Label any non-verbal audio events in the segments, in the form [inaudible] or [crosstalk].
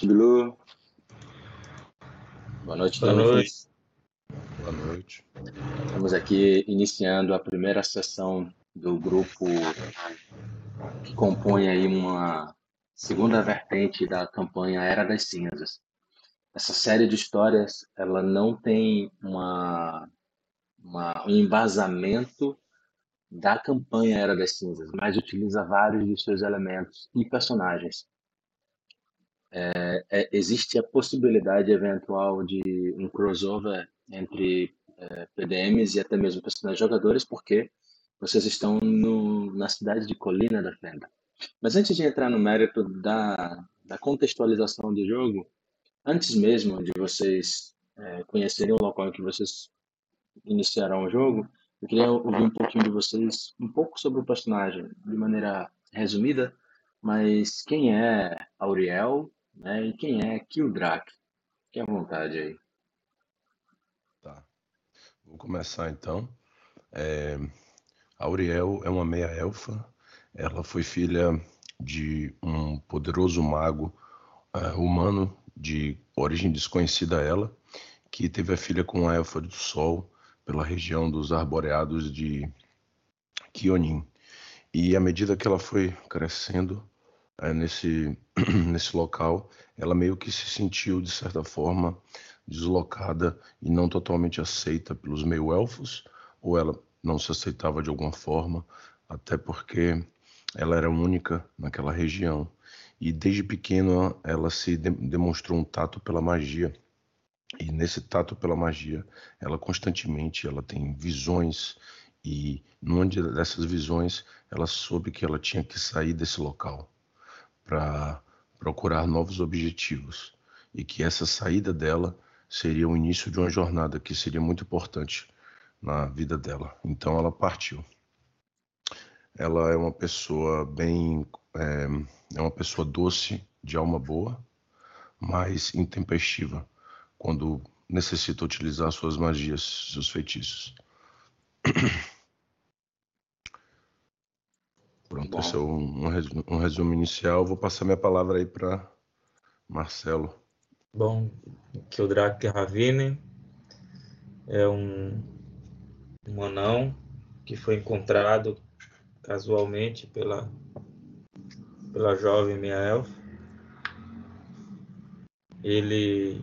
Boa noite, Bilu. Boa noite, Boa noite. Boa noite. Estamos aqui iniciando a primeira sessão do grupo que compõe aí uma segunda vertente da campanha Era das Cinzas. Essa série de histórias, ela não tem uma, uma um embasamento da campanha Era das Cinzas, mas utiliza vários de seus elementos e personagens. É, é, existe a possibilidade eventual de um crossover entre é, PDMs e até mesmo personagens jogadores, porque vocês estão no, na cidade de Colina da Fenda. Mas antes de entrar no mérito da, da contextualização do jogo, antes mesmo de vocês é, conhecerem o local em que vocês iniciarão o jogo, eu queria ouvir um pouquinho de vocês, um pouco sobre o personagem, de maneira resumida, mas quem é Auriel né, e quem é Kildrak? Fique à vontade aí. Tá. Vou começar então. É, Auriel é uma meia-elfa. Ela foi filha de um poderoso mago é, humano de origem desconhecida a ela, que teve a filha com a elfa do sol pela região dos arboreados de Kionin. E à medida que ela foi crescendo é, nesse, [clears throat] nesse local, ela meio que se sentiu, de certa forma, deslocada e não totalmente aceita pelos meio-elfos, ou ela não se aceitava de alguma forma, até porque ela era única naquela região. E desde pequena ela se de demonstrou um tato pela magia. E nesse tato pela magia, ela constantemente ela tem visões. E numa dessas visões ela soube que ela tinha que sair desse local para procurar novos objetivos e que essa saída dela seria o início de uma jornada que seria muito importante na vida dela. Então ela partiu. Ela é uma pessoa bem, é, é uma pessoa doce, de alma boa, mas intempestiva quando necessita utilizar suas magias, seus feitiços. [clears throat] Pronto, esse é um, um, resumo inicial. Vou passar minha palavra aí para Marcelo. Bom, Kildrak Ravine é um, um anão que foi encontrado casualmente pela, pela jovem minha elfa. Ele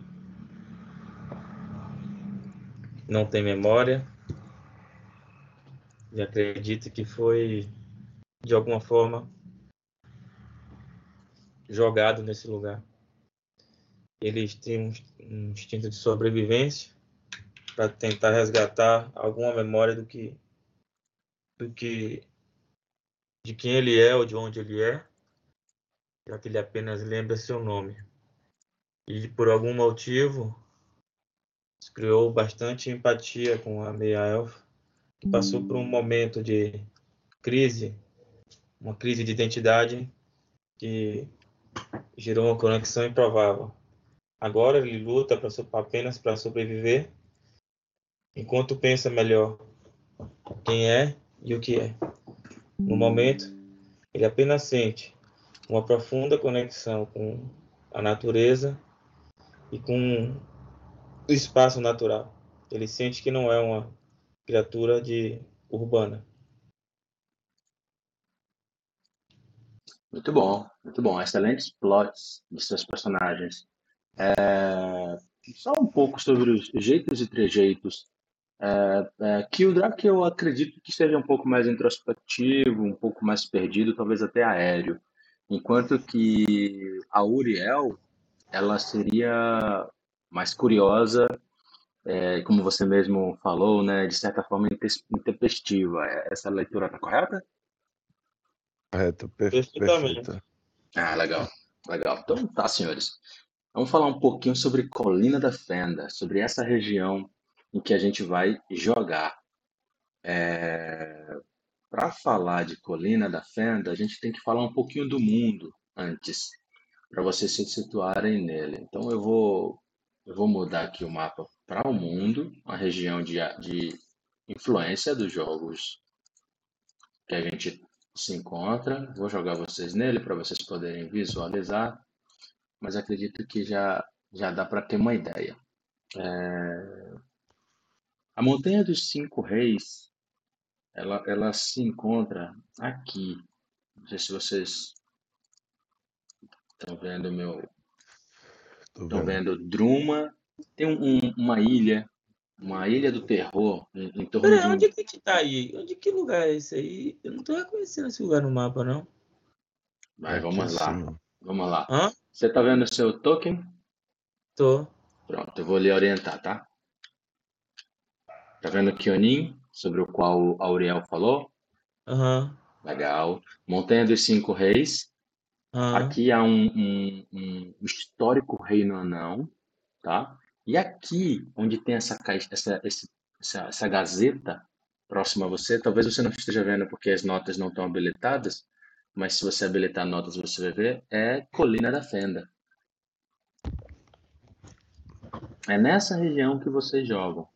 não tem memória e acredita que foi de alguma forma jogado nesse lugar. Eles têm um instinto de sobrevivência para tentar resgatar alguma memória do que do que de quem ele é ou de onde ele é, já que ele apenas lembra seu nome. E por algum motivo criou bastante empatia com a meia elfa, que passou por um momento de crise, uma crise de identidade que gerou uma conexão improvável. Agora ele luta pra, apenas para sobreviver, enquanto pensa melhor quem é e o que é. No momento, ele apenas sente uma profunda conexão com a natureza e com do espaço natural. Ele sente que não é uma criatura de urbana. Muito bom, muito bom. Excelentes plots de seus personagens. É... Só um pouco sobre os jeitos e trejeitos. É, é, eu acredito que seja um pouco mais introspectivo, um pouco mais perdido, talvez até aéreo. Enquanto que a Uriel, ela seria mais curiosa, é, como você mesmo falou, né, de certa forma intempestiva. É, essa leitura está correta? Correto, perfeita. Ah, legal, legal. Então tá, senhores. Vamos falar um pouquinho sobre Colina da Fenda, sobre essa região em que a gente vai jogar. É... Para falar de Colina da Fenda, a gente tem que falar um pouquinho do mundo antes, para vocês se situarem nele. Então eu vou eu vou mudar aqui o mapa para o mundo, a região de, de influência dos jogos que a gente se encontra. Vou jogar vocês nele para vocês poderem visualizar. mas acredito que já, já dá para ter uma ideia. É... A Montanha dos Cinco Reis, ela, ela se encontra aqui. Não sei se vocês estão vendo meu. Estão vendo. Druma. Tem um, uma ilha, uma ilha do terror em, em torno Pera, de um... onde é que a gente tá aí? Onde que lugar é esse aí? Eu não tô reconhecendo esse lugar no mapa, não. Vai, vamos lá. Sim. Vamos lá. Hã? Você tá vendo o seu token? Tô. Pronto, eu vou lhe orientar, tá? Tá vendo o Kionin, sobre o qual o Auriel falou? Aham. Legal. Montanha dos Cinco Reis. Aham. Aqui há um, um- um histórico reino anão, tá? E aqui, onde tem essa caixa, essa, essa, essa gazeta próxima a você, talvez você não esteja vendo porque as notas não estão habilitadas, mas se você habilitar notas você vai ver, é Colina da Fenda. É nessa região que vocês jogam.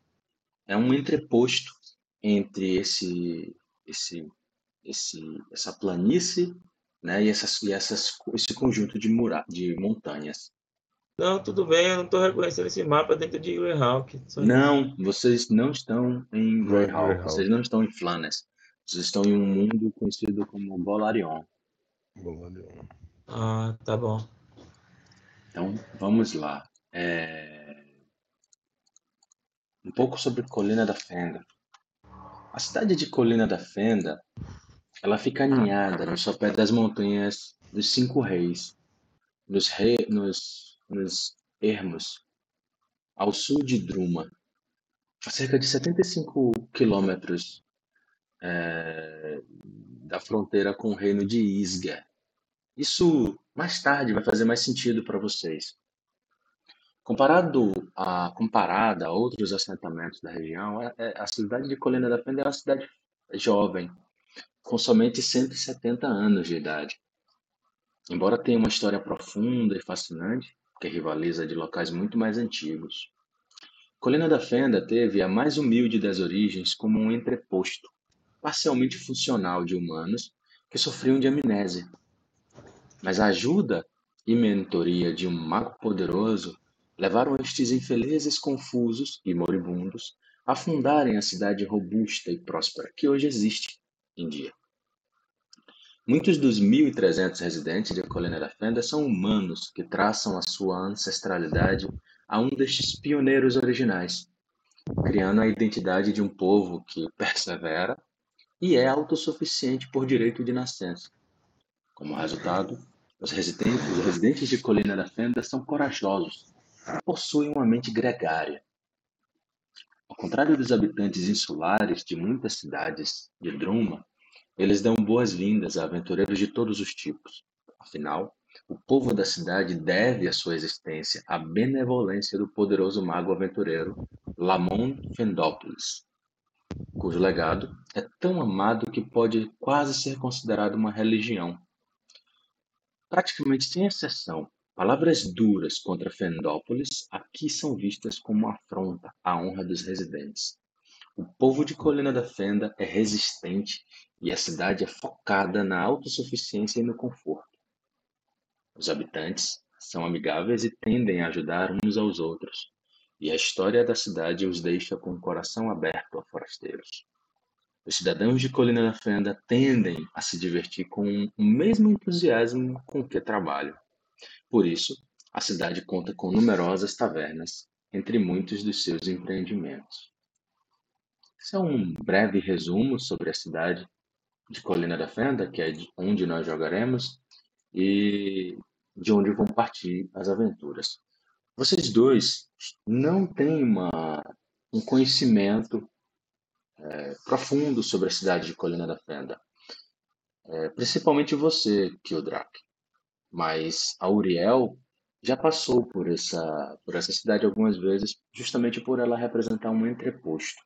É um entreposto entre esse, esse, esse, essa planície, né, e, essas, e essas, esse conjunto de, mura, de montanhas. Não, tudo bem, eu não tô reconhecendo esse mapa dentro de Greyhawk. Só- Não, vocês não estão em Greyhawk, Greyhawk. vocês não estão em Flannes. Vocês estão em um mundo conhecido como Golarion. Bolarion. Ah, tá bom. Então, vamos lá. É, Um pouco sobre Colina da Fenda. A cidade de Colina da Fenda, ela fica aninhada no sopé das montanhas dos Cinco Reis, nos, re... nos... nos ermos, ao sul de Druma, a cerca de 75 quilômetros é, da fronteira com o reino de Isga. Isso mais tarde vai fazer mais sentido para vocês. Comparado a, comparada a outros assentamentos da região, é- é- a cidade de Colina da Fenda é uma cidade jovem, com somente 170 anos de idade. Embora tenha uma história profunda e fascinante, que rivaliza de locais muito mais antigos. Colina da Fenda teve a mais humilde das origens como um entreposto, parcialmente funcional de humanos que sofriam de amnésia. Mas a ajuda e mentoria de um mago poderoso levaram estes infelizes confusos e moribundos a fundarem a cidade robusta e próspera que hoje existe em dia. Muitos dos 1.300 residentes de Colina da Fenda são humanos que traçam a sua ancestralidade a um destes pioneiros originais, criando a identidade de um povo que [laughs] persevera e é autossuficiente por direito de nascença. Como resultado, os residentes, os residentes de Colina da Fenda são corajosos e possuem uma mente gregária. Ao contrário dos habitantes insulares de muitas cidades de Druma, eles dão boas-vindas a aventureiros de todos os tipos. Afinal, o povo da cidade deve a sua existência à benevolência do poderoso mago aventureiro Lamon Fendópolis, cujo legado é tão amado que pode quase ser considerado uma religião. Praticamente sem exceção, palavras duras contra Fendópolis aqui são vistas como uma afronta à honra dos residentes. O povo de Colina da Fenda é resistente e a cidade é focada na autossuficiência e no conforto. Os habitantes são amigáveis e tendem a ajudar uns aos outros, e a história da cidade os deixa com o coração aberto a forasteiros. Os cidadãos de Colina da Fenda tendem a se divertir com o mesmo entusiasmo com que trabalham. Por isso, a cidade conta com numerosas tavernas entre muitos dos seus empreendimentos. Esse é um breve resumo sobre a cidade de Colina da Fenda, que é de onde nós jogaremos, e de onde vão partir as aventuras. Vocês dois não têm uma, um conhecimento é, profundo sobre a cidade de Colina da Fenda. É, principalmente você, Kildrak. Mas a Uriel já passou por essa, por essa cidade algumas vezes, justamente por ela representar um entreposto.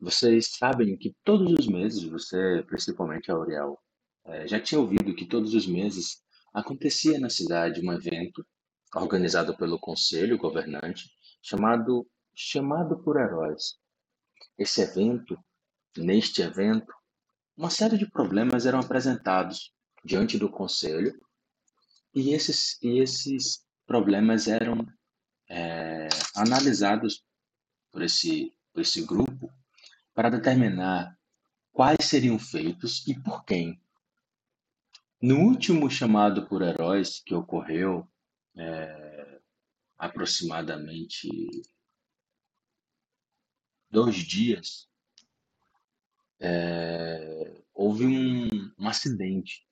Vocês sabem que todos os meses, você, principalmente a Auriel, eh, já tinha ouvido que todos os meses acontecia na cidade um evento organizado pelo conselho governante chamado Chamado por Heróis. Esse evento, neste evento, uma série de problemas eram apresentados diante do conselho E esses, e esses problemas eram é, analisados por esse, por esse grupo para determinar quais seriam feitos e por quem. No último chamado por heróis, que ocorreu é, aproximadamente dois dias, é, houve um, um acidente,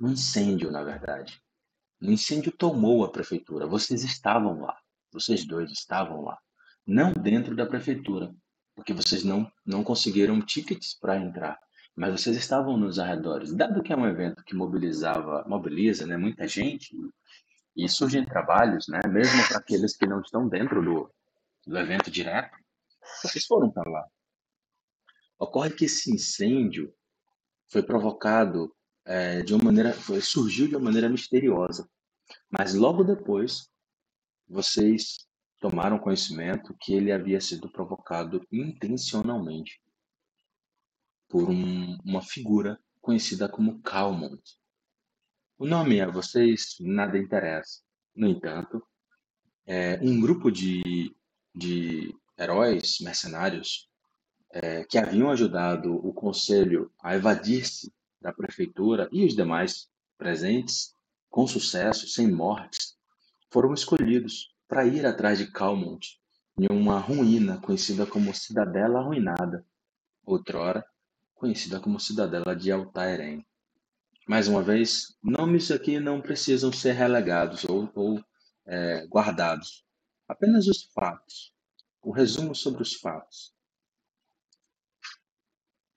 um incêndio, na verdade. O incêndio tomou a prefeitura. Vocês estavam lá. Vocês dois estavam lá. Não dentro da prefeitura, porque vocês não, não conseguiram tickets para entrar. Mas vocês estavam nos arredores. Dado que é um evento que mobilizava, mobiliza né, muita gente, e surgem trabalhos, né, mesmo para aqueles que não estão dentro do, do evento direto, vocês foram para lá. Ocorre que esse incêndio foi provocado é, de uma maneira, foi, surgiu de uma maneira misteriosa. Mas logo depois, vocês tomaram conhecimento que ele havia sido provocado intencionalmente por um, uma figura conhecida como Calmont. O nome a vocês nada interessa. No entanto, é, um grupo de, de heróis mercenários é, que haviam ajudado o conselho a evadir-se da prefeitura e os demais presentes, com sucesso, sem mortes, foram escolhidos para ir atrás de Calmont, em uma ruína conhecida como Cidadela Arruinada, outrora conhecida como Cidadela de Altairém. Mais uma vez, nomes aqui não precisam ser relegados ou, ou é, guardados. Apenas os fatos. O resumo sobre os fatos.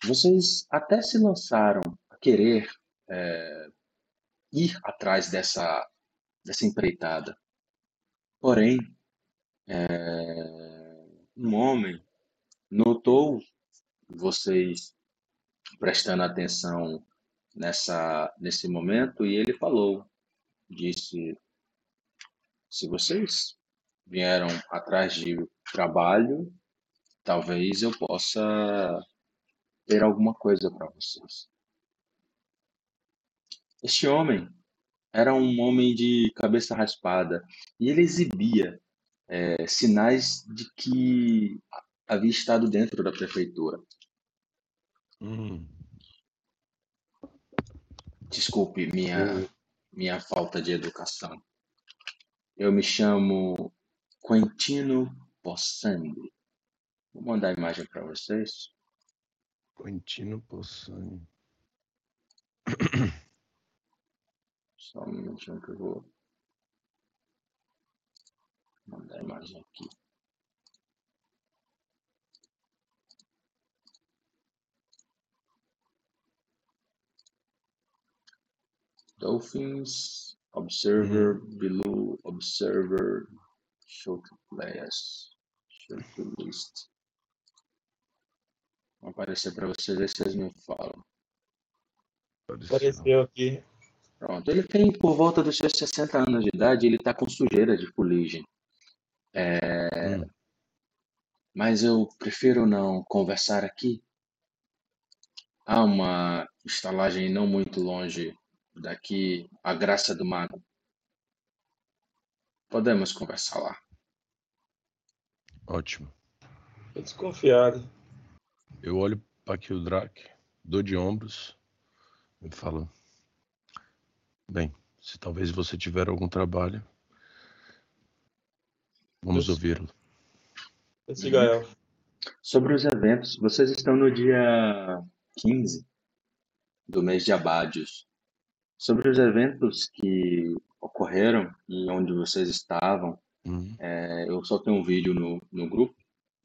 Vocês até se lançaram a querer é, ir atrás dessa, dessa empreitada. Porém, é, um homem notou vocês prestando atenção nessa nesse momento e ele falou, disse: se vocês vieram atrás de trabalho, talvez eu possa ter alguma coisa para vocês. Este homem era um homem de cabeça raspada e ele exibia é, sinais de que havia estado dentro da prefeitura. Hum. Desculpe minha, minha falta de educação. Eu me chamo Quentino Possandi. Vou mandar a imagem para vocês. Quentino Possani. [clears throat] Só um minutinho que eu vou mandar a imagem aqui. Dolphins, Observer, below, Observer, show to players, show to list. Vou aparecer para vocês aí vocês me falam. Apareceu aqui. Pronto, ele tem por volta dos seus 60 anos de idade, ele está com sujeira de fuligem. É, Hum. Mas eu prefiro não conversar aqui. Há uma estalagem não muito longe daqui, a Graça do Mago. Podemos conversar lá. Ótimo. Tô desconfiado. Eu olho para aqui o Drac, dou de ombros e falo: Bem, se talvez você tiver algum trabalho, vamos ouvi-lo. Gael. Sobre os eventos, vocês estão no dia 15 do mês de Abádios. Sobre os eventos que ocorreram e onde vocês estavam, Hum, é, eu só tenho um vídeo no, no grupo,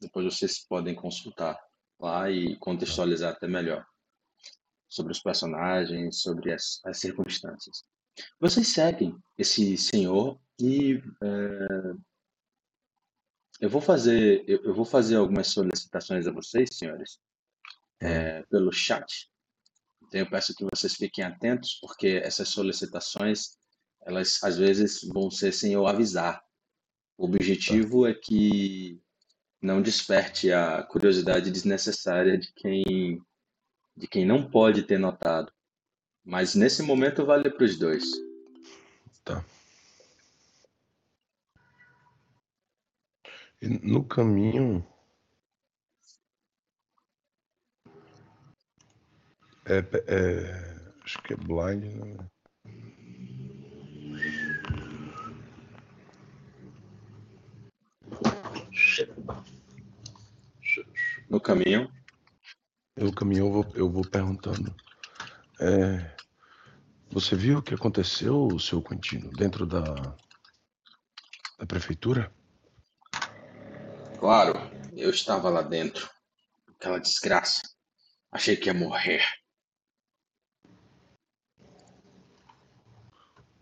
depois vocês podem consultar lá e contextualizar até melhor sobre os personagens, sobre as, as circunstâncias. Vocês seguem esse senhor e é, eu vou fazer eu, eu vou fazer algumas solicitações a vocês, senhores, é, pelo chat. Então eu peço que vocês fiquem atentos, porque essas solicitações elas às vezes vão ser sem eu avisar. O objetivo é que não desperte a curiosidade desnecessária de quem de quem não pode ter notado. Mas nesse momento vale para os dois. Tá. E no caminho. É, é, acho que é blind, né? No caminho. No caminho eu vou, eu vou perguntando. É, você viu o que aconteceu, seu Quintino, dentro da, da prefeitura? Claro, eu estava lá dentro. Aquela desgraça. Achei que ia morrer.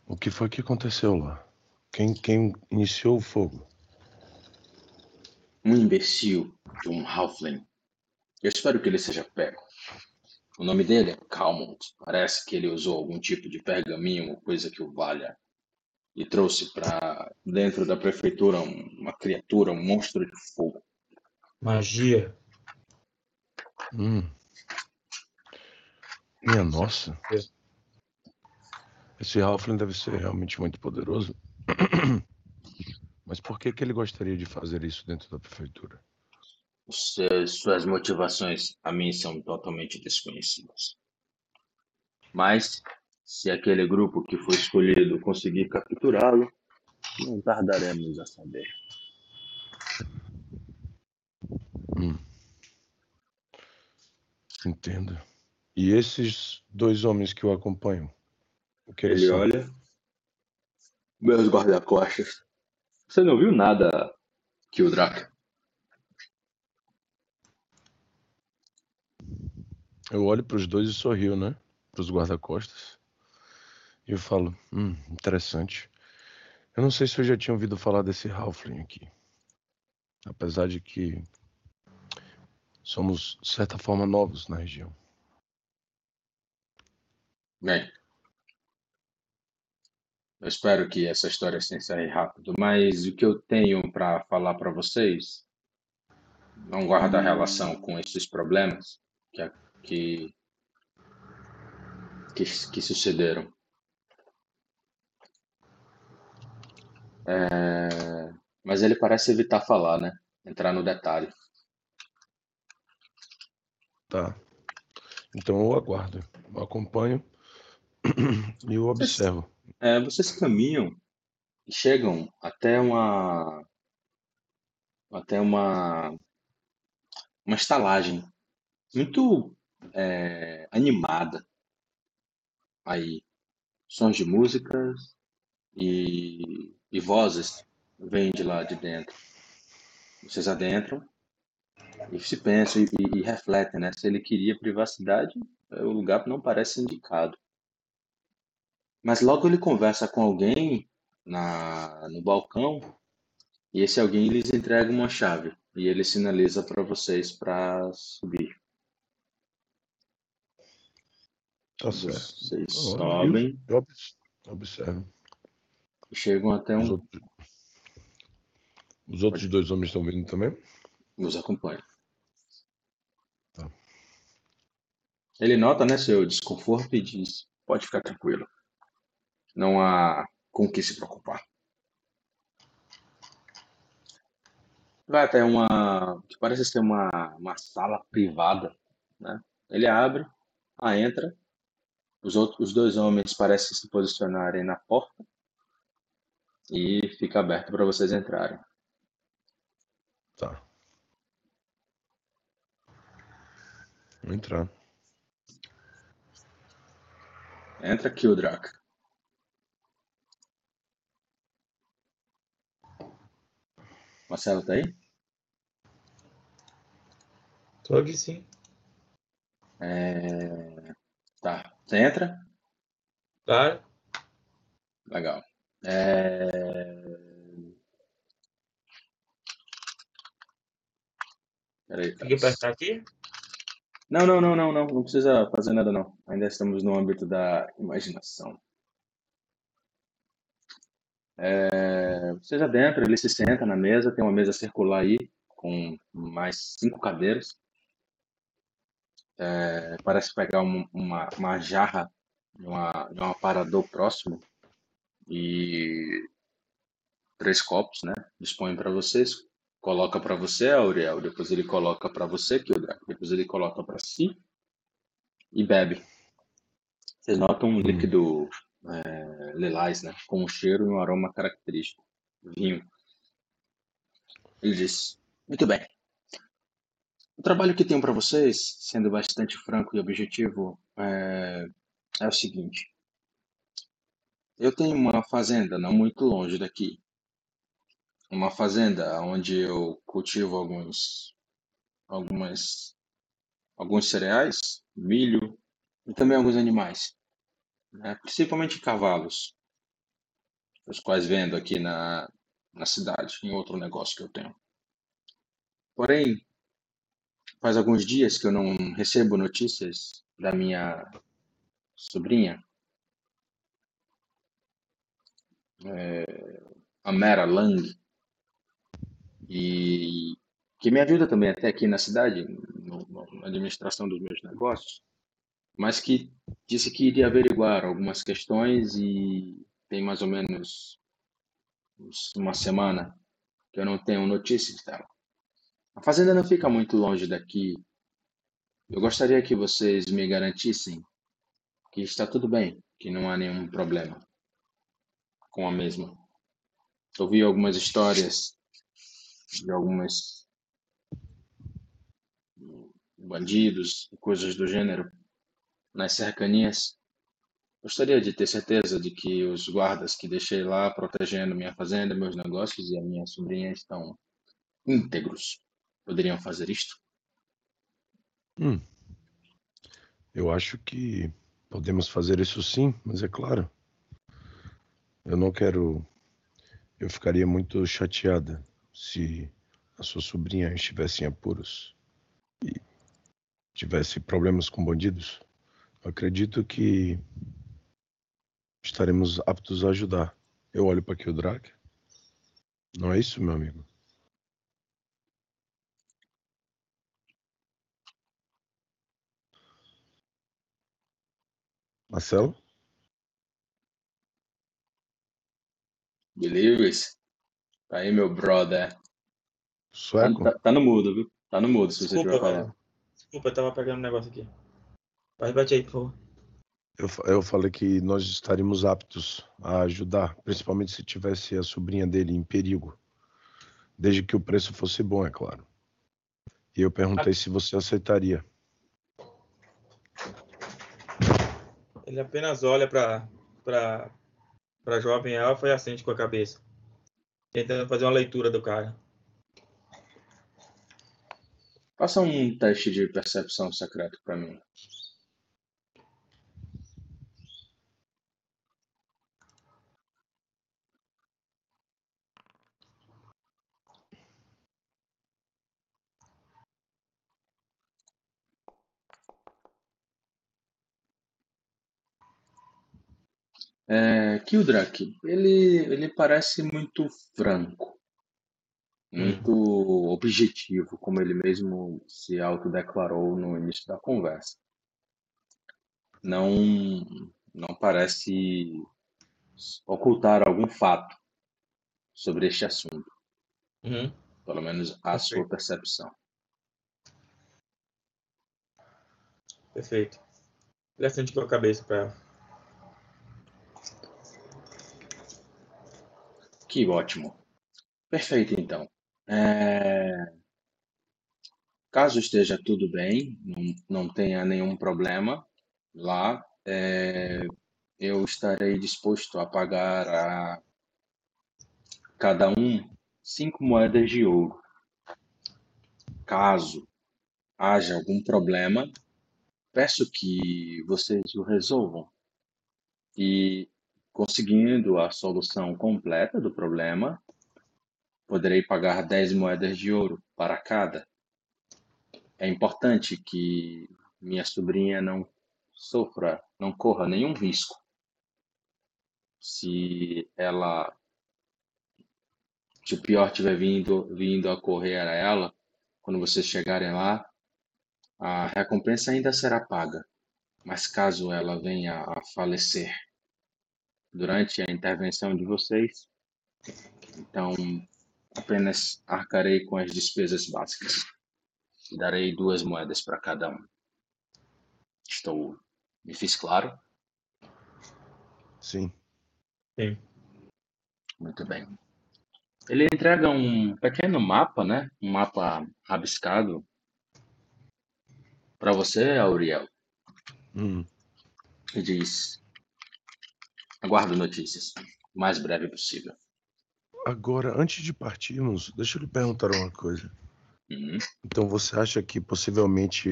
O que foi que aconteceu lá? Quem, quem iniciou o fogo? Um imbecil de um Halfling. Eu espero que ele seja pego. O nome dele é Calmont. Parece que ele usou algum tipo de pergaminho ou coisa que o valha. E trouxe para dentro da prefeitura uma criatura, um monstro de fogo. Magia. Hum. Minha nossa. Esse Halfling deve ser realmente muito poderoso. [clears throat] Mas por que, que ele gostaria de fazer isso dentro da prefeitura? Suas motivações a mim são totalmente desconhecidas. Mas, se aquele grupo que foi escolhido conseguir capturá-lo, não tardaremos a saber. Hum. Entendo. E esses dois homens que o acompanham? O que eles Ele são? olha. Meus guarda-costas. Você não viu nada, Kildrak? Eu olho para os dois e sorrio, né? Para os guarda-costas. E eu falo, hum, interessante. Eu não sei se eu já tinha ouvido falar desse Halfling aqui. Apesar de que somos, de certa forma, novos na região. Bem, eu espero que essa história se encerre rápido, mas o que eu tenho para falar para vocês não guarda relação com esses problemas que, que, que, que sucederam. É, mas ele parece evitar falar, né? Entrar no detalhe. Tá. Então eu aguardo. Eu acompanho [clears throat] e eu observo. É, vocês caminham e chegam até uma até uma uma estalagem muito é, animada. Aí sons de músicas e, e vozes vêm de lá de dentro. Vocês adentram e se pensam e, e, e refletem né? Se ele queria privacidade o lugar não parece indicado. Mas logo ele conversa com alguém na, no balcão e esse alguém lhes entrega uma chave e ele sinaliza para vocês para subir. Tá certo. Vocês sobem Eu observo. chegam até Os um. outros, os outros dois homens estão vindo também? Nos acompanha. Tá. Ele nota né, seu desconforto e diz: pode ficar tranquilo. Não há com o que se preocupar. Vai até uma. que parece ser uma, uma sala privada. Né? Ele abre, ah, entra. Os, outros, os dois homens parecem se posicionarem na porta. E fica aberto para vocês entrarem. Tá. Vou entrar. Entra Kildrak. Marcelo tá aí? Tô aqui sim. É... Tá. Você entra? Claro. Legal. É... Peraí, Tem que apertar aqui? Não, não, não, não, não. Não precisa fazer nada, não. Ainda estamos no âmbito da imaginação. É... Vocês adentram, ele se senta na mesa, tem uma mesa circular aí, com mais cinco cadeiras. É, Parece pegar um- uma, uma jarra de, uma, de um aparador próximo e três copos, né? Dispõe para vocês, coloca para você, Auriel, depois ele coloca para você, Kildrak, depois ele coloca para si e bebe. Vocês notam um líquido é, lilás, né? Com um cheiro e um aroma característico. Vinho. Ele diz: Muito bem. O trabalho que tenho para vocês, sendo bastante franco e objetivo, é, é o seguinte. Eu tenho uma fazenda não muito longe daqui. Uma fazenda onde eu cultivo alguns, algumas, alguns cereais, milho e também alguns animais, né? principalmente cavalos, os quais vendo aqui na, na cidade, em outro negócio que eu tenho. Porém, faz alguns dias que eu não recebo notícias da minha sobrinha, é, Mera Lang, e que me ajuda também até aqui na cidade, na administração dos meus negócios, mas que disse que iria averiguar algumas questões e tem mais ou menos uma semana que eu não tenho notícias dela. A fazenda não fica muito longe daqui. Eu gostaria que vocês me garantissem que está tudo bem, que não há nenhum problema com a mesma. Ouvi algumas histórias de algumas bandidos e coisas do gênero nas cercanias. Gostaria de ter certeza de que os guardas que deixei lá protegendo minha fazenda, meus negócios e a minha sobrinha estão íntegros. Poderiam fazer isto? Hum. Eu acho que podemos fazer isso sim, mas é claro. Eu não quero. Eu ficaria muito chateada se a sua sobrinha estivesse em apuros e tivesse problemas com bandidos. Eu acredito que estaremos aptos a ajudar. Eu olho para aqui o Drake. Não é isso, meu amigo? Marcelo? Beleza. Tá aí, meu brother. Sueco? Tá, tá no mudo, viu? Tá no mudo, se você Desculpa, estiver velho. falando. Desculpa, eu tava pegando um negócio aqui. Vai, bate aí, por favor. Eu, eu falei que nós estaríamos aptos a ajudar, principalmente se tivesse a sobrinha dele em perigo. Desde que o preço fosse bom, é claro. E eu perguntei se você aceitaria. Ele apenas olha pra, pra jovem elfa e acende com a cabeça. Tentando fazer uma leitura do cara. Faça um teste de percepção secreto pra mim. É, Kildrak, ele, ele parece muito franco, muito objetivo, como ele mesmo se autodeclarou no início da conversa. Não, não parece ocultar algum fato sobre este assunto, Uhum. pelo menos a Ok. sua percepção. Perfeito. Ele acende com a cabeça pra Que ótimo. Perfeito, então. É, Caso esteja tudo bem, não, tenha nenhum problema lá, é, eu estarei disposto a pagar a cada um cinco moedas de ouro. Caso haja algum problema, peço que vocês o resolvam. E conseguindo a solução completa do problema, poderei pagar 10 moedas de ouro para cada. É importante que minha sobrinha não sofra, não corra nenhum risco. Se ela, se o pior tiver vindo, vindo a correr a ela, quando vocês chegarem lá, a recompensa ainda será paga. Mas caso ela venha a falecer durante a intervenção de vocês. Então, apenas arcarei com as despesas básicas. Darei duas moedas para cada um. Estou. Me fiz claro? Sim. Sim. Muito bem. Ele entrega um pequeno mapa, né? Um mapa rabiscado para você, Auriel. Hum. E diz: Aguardo notícias, o mais breve possível. Agora, antes de partirmos, deixa eu lhe perguntar uma coisa. Uhum. Então você acha que possivelmente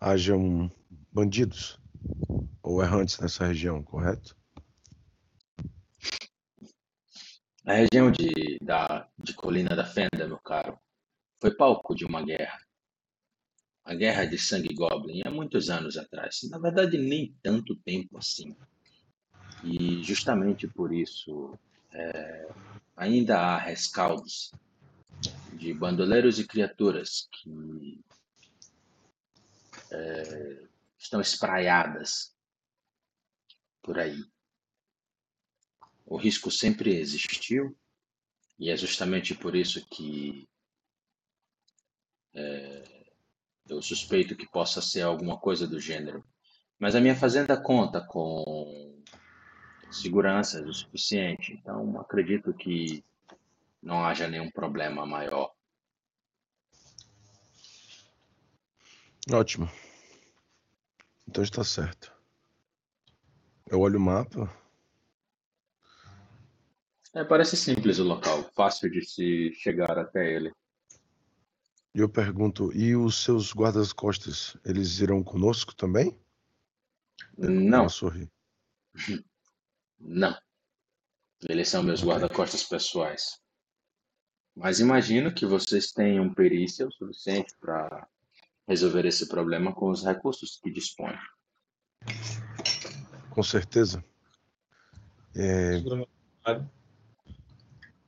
hajam bandidos ou errantes nessa região, correto? A região de, da, de Colina da Fenda, meu caro, foi palco de uma guerra. A guerra de Sangue Goblin, há muitos anos atrás. Na verdade, nem tanto tempo assim. E justamente por isso, é, ainda há rescaldos de bandoleiros e criaturas que é, estão espraiadas por aí. O risco sempre existiu e é justamente por isso que é, eu suspeito que possa ser alguma coisa do gênero. Mas a minha fazenda conta com segurança o suficiente, então acredito que não haja nenhum problema maior. Ótimo. Então está certo. Eu olho o mapa. É, parece simples o local, fácil de se chegar até ele. E eu pergunto, e os seus guardas-costas, eles irão conosco também? Não, Ela sorri. [laughs] não. Eles são meus guarda-costas pessoais. Mas imagino que vocês tenham perícia o suficiente para resolver esse problema com os recursos que dispõem. Com certeza. É,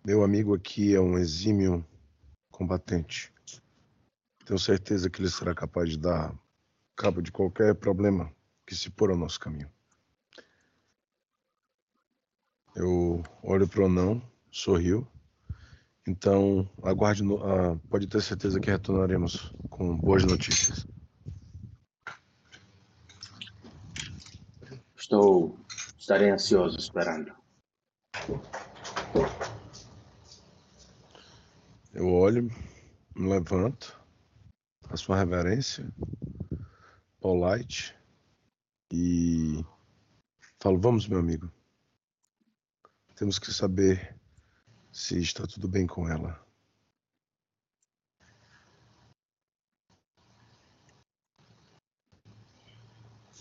meu amigo aqui é um exímio combatente. Tenho certeza que ele será capaz de dar cabo de qualquer problema que se pôr ao nosso caminho. Eu olho para o não, sorriu. Então, aguarde, ah, pode ter certeza que retornaremos com boas notícias. Estou, estarei ansioso esperando. Eu olho, me levanto, faço uma reverência, polite, e falo: Vamos, meu amigo. Temos que saber se está tudo bem com ela.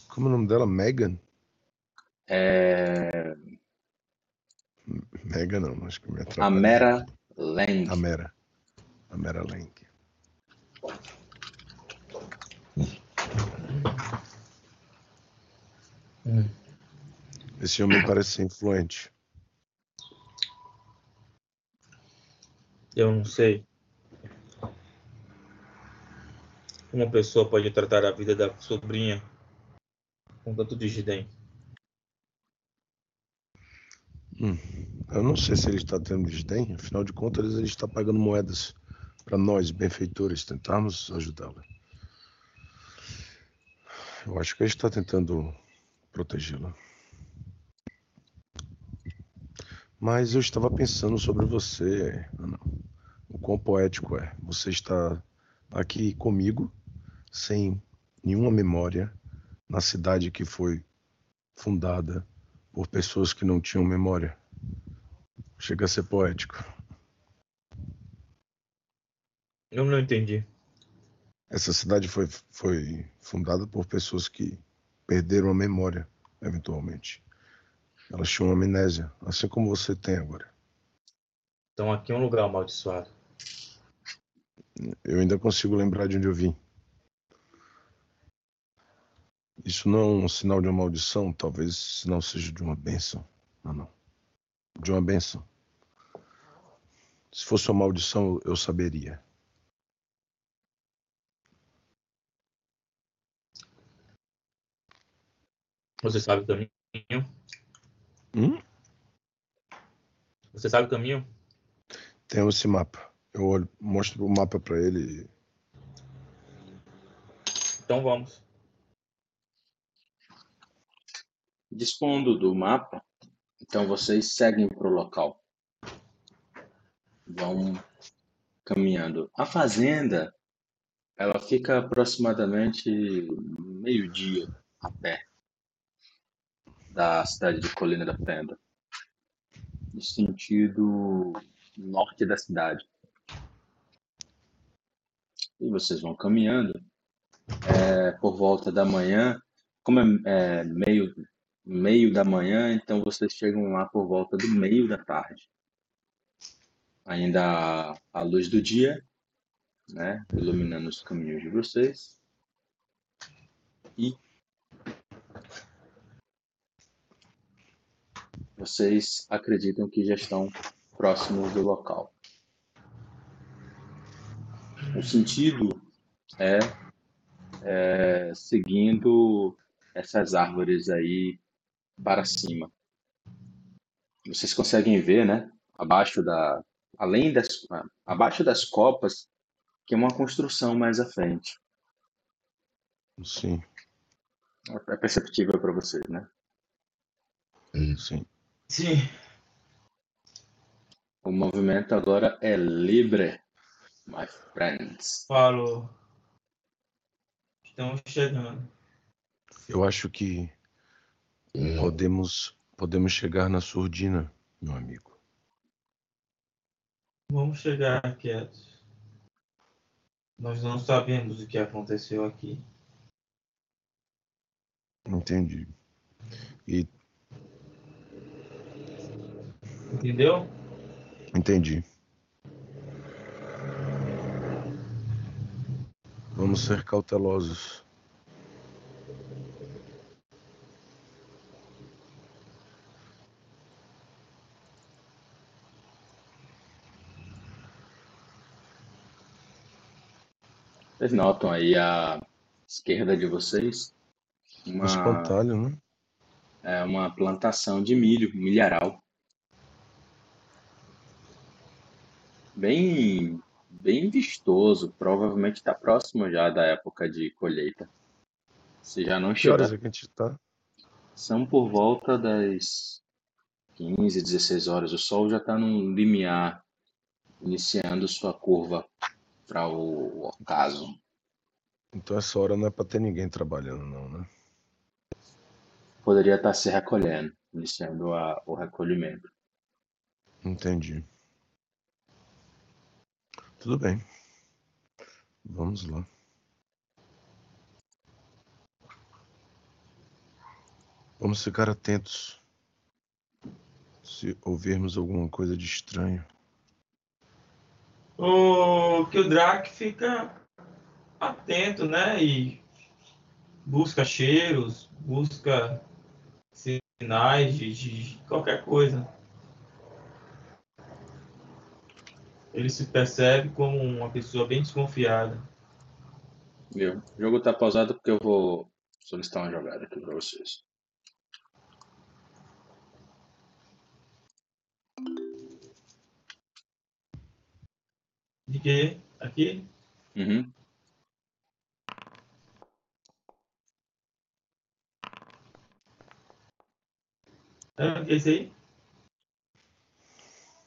Como é o nome dela? Megan? É, Megan não, acho que me a atrapalhei. Mera Lang. A Mera. A Mera Lang. Hum. Esse homem parece ser influente. Eu não sei. Uma pessoa pode tratar a vida da sobrinha com tanto desdém. Hum, eu não sei se ele está tendo desdém, afinal de contas ele está pagando moedas para nós, benfeitores, tentarmos ajudá-la. Eu acho que ele está tentando protegê-la. Mas eu estava pensando sobre você, Ana. O quão poético é. Você está aqui comigo, sem nenhuma memória, na cidade que foi fundada por pessoas que não tinham memória. Chega a ser poético. Eu não entendi. Essa cidade foi, foi fundada por pessoas que perderam a memória, eventualmente. Elas tinham amnésia, assim como você tem agora. Então aqui é um lugar amaldiçoado. Eu ainda consigo lembrar de onde eu vim. Isso não é um sinal de uma maldição, talvez sinal seja de uma bênção. Não, não. De uma bênção. Se fosse uma maldição, eu saberia. Você sabe o caminho? Hum? Você sabe o caminho? Tem esse mapa. Eu olho, mostro o mapa pra ele. Então vamos. Dispondo do mapa, então vocês seguem para o local. Vão caminhando. A fazenda, ela fica aproximadamente meio-dia a pé da cidade de Colina da Fenda, no sentido norte da cidade. E vocês vão caminhando. É, por volta da manhã, como é, é meio meio da manhã, então vocês chegam lá por volta do meio da tarde. Ainda a luz do dia, né, iluminando os caminhos de vocês. E vocês acreditam que já estão próximos do local. O sentido é, é seguindo essas árvores aí para cima. Vocês conseguem ver, né? Abaixo da, além das, abaixo das copas, que é uma construção mais à frente. Sim. É perceptível para vocês, né? Sim. Sim. O movimento agora é livre, my friends. Falou. Estamos chegando. Eu acho que podemos podemos chegar na surdina, meu amigo. Vamos chegar quietos. Nós não sabemos o que aconteceu aqui. Entendi. E Entendeu? entendi. Vamos ser cautelosos. Vocês notam aí à esquerda de vocês Um uma, espantalho, né? é uma plantação de milho, milharal. Bem, bem vistoso. Provavelmente está próximo já da época de colheita. Se já não Que horas é que a gente tá? São por volta das 15, 16 horas. O sol já está num limiar, iniciando sua curva para o ocaso. Então essa hora não é pra ter ninguém trabalhando, não, né? Poderia estar se recolhendo, iniciando a- o recolhimento. Entendi. Tudo bem. Vamos lá. Vamos ficar atentos. Se ouvirmos alguma coisa de estranho. O que o Drac fica atento, né? E busca cheiros, busca sinais de, de qualquer coisa. Ele se percebe como uma pessoa bem desconfiada. Viu? O jogo tá pausado porque eu vou solicitar uma jogada aqui para vocês. De que? Aqui? Uhum. É é isso aí?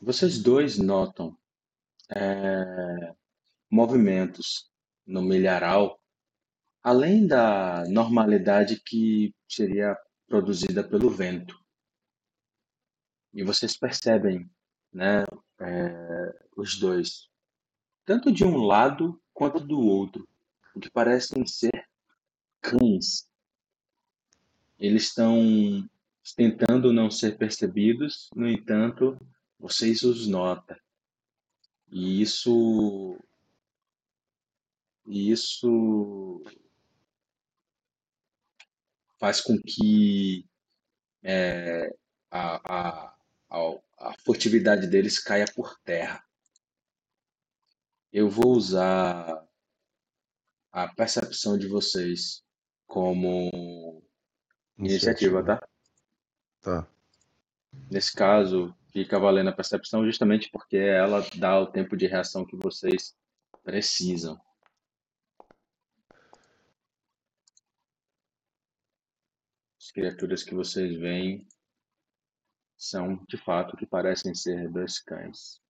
Vocês dois notam é, movimentos no milharal, além da normalidade que seria produzida pelo vento. E vocês percebem, né, é, os dois, tanto de um lado quanto do outro, o que parecem ser cães. Eles estão tentando não ser percebidos, no entanto, vocês os notam. E isso e isso faz com que é, a, a, a, a furtividade deles caia por terra. Eu vou usar a percepção de vocês como iniciativa, tá? Tá. Nesse caso, fica valendo a percepção justamente porque ela dá o tempo de reação que vocês precisam. As criaturas que vocês veem são, de fato, que parecem ser dois cães.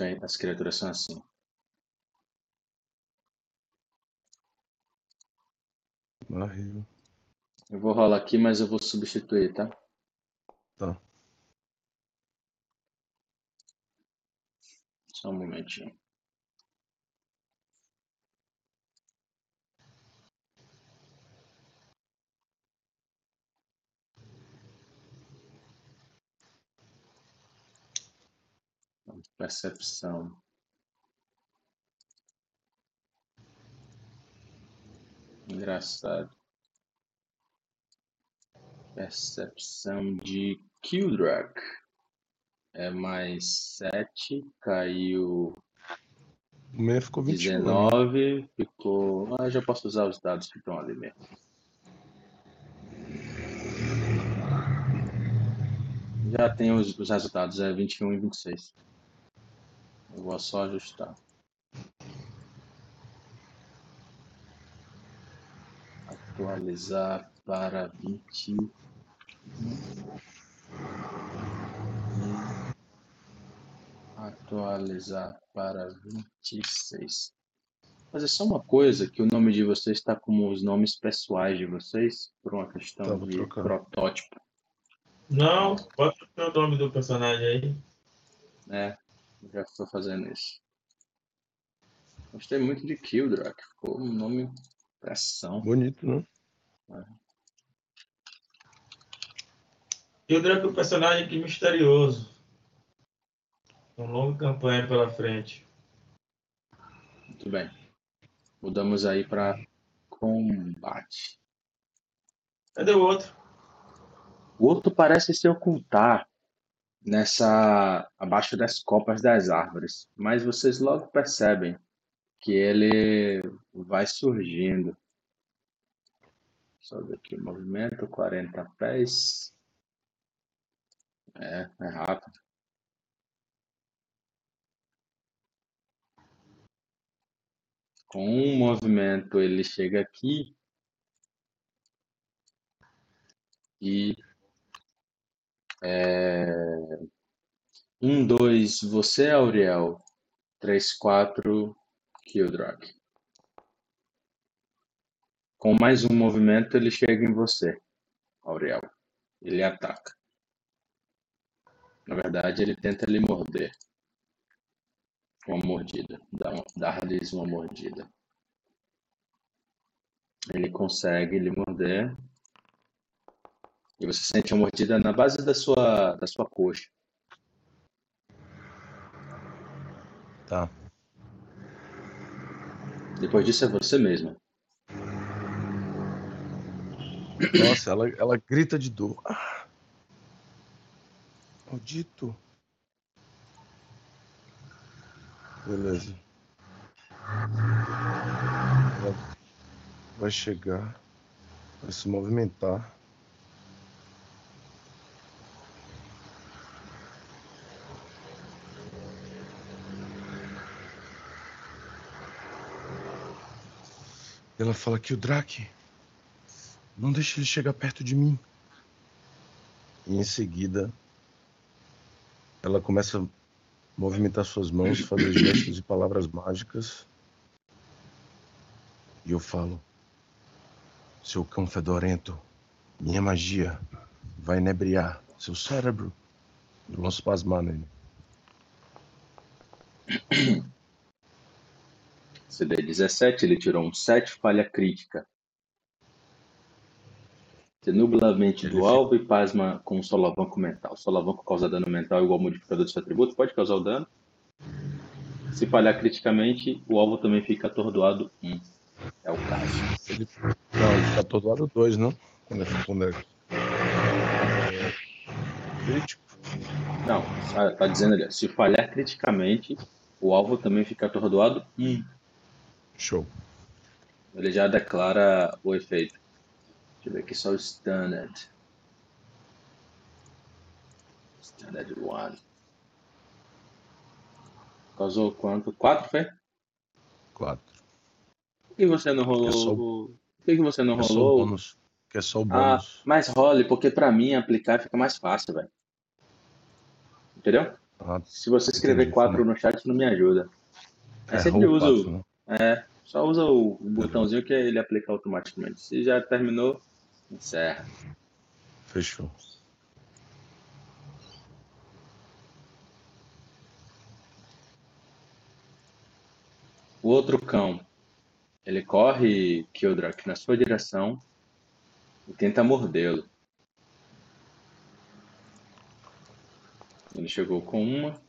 Cuidado. As criaturas são assim. Barril. Eu vou rolar aqui, mas eu vou substituir, tá? Tá. Só um momentinho. Percepção. Engraçado. Percepção de Kildrak. É mais 7, caiu O meu ficou 21. 19, ficou. Ah, já posso usar os dados que estão ali mesmo. Já tem os, os resultados, é 21 e 26. Eu vou só ajustar. Atualizar para 20. Atualizar para 26. Fazer só uma coisa, que o nome de vocês está como os nomes pessoais de vocês, por uma questão Tá, de trocar. protótipo. Não, pode trocar o nome do personagem aí. É, já estou fazendo isso. Gostei muito de Kildrak, ficou um nome pressão. Bonito, né? O Draco é um personagem que misterioso. Uma longa campanha pela frente. Muito bem. Mudamos aí para combate. Cadê o outro? O outro parece se ocultar nessa abaixo das copas das árvores, mas vocês logo percebem que ele vai surgindo. Só ver aqui o movimento, 40 pés. É, é rápido. Com um movimento ele chega aqui e é, um, dois, você, Auriel. Três, quatro, Kildrak. Com mais um movimento, ele chega em você, Auriel. Ele ataca. Na verdade, ele tenta lhe morder. Uma mordida. Dar-lhes uma mordida. Ele consegue lhe morder. E você sente a mordida na base da sua, da sua coxa. Tá. Depois disso é você mesma. Nossa, ela, ela grita de dor. Ah! Maldito. Beleza. Ela vai chegar, vai se movimentar. Ela fala que o Drake não deixe ele chegar perto de mim. E em seguida, ela começa a movimentar suas mãos, fazer gestos e palavras mágicas. E eu falo: Seu cão fedorento, minha magia vai inebriar seu cérebro. E vão pasmar nele. [coughs] CD 17, ele tirou um 7, falha crítica. Você nubla a mente do alvo e pasma com um solavanco mental. Solavanco causa dano mental igual ao modificador do seu atributo, pode causar o dano. Se falhar criticamente, o alvo também fica atordoado 1. É o caso. Ele... Não, ele fica atordoado dois, não? Quando é, quando é... é crítico. Não, tá, tá dizendo ali, se falhar criticamente, o alvo também fica atordoado. Hum. Show. Ele já declara o efeito. Deixa eu ver aqui só o standard. Standard one. Causou quanto? Quatro, foi? Quatro. Por que você não rolou? É só- Por que, que você não Que é só rolou? bônus. Que é só o Ah, bônus. mas role, porque pra mim aplicar fica mais fácil, velho. Entendeu? Ah, Se você escrever Entendi, 4 no chat, não me ajuda. Aí é, sempre roll usa quatro, o. né? É, só usa o botãozinho que ele aplica automaticamente. Se já terminou, encerra. Fechou. O outro cão, ele corre, Kildrak, na sua direção e tenta mordê-lo. Ele chegou com uma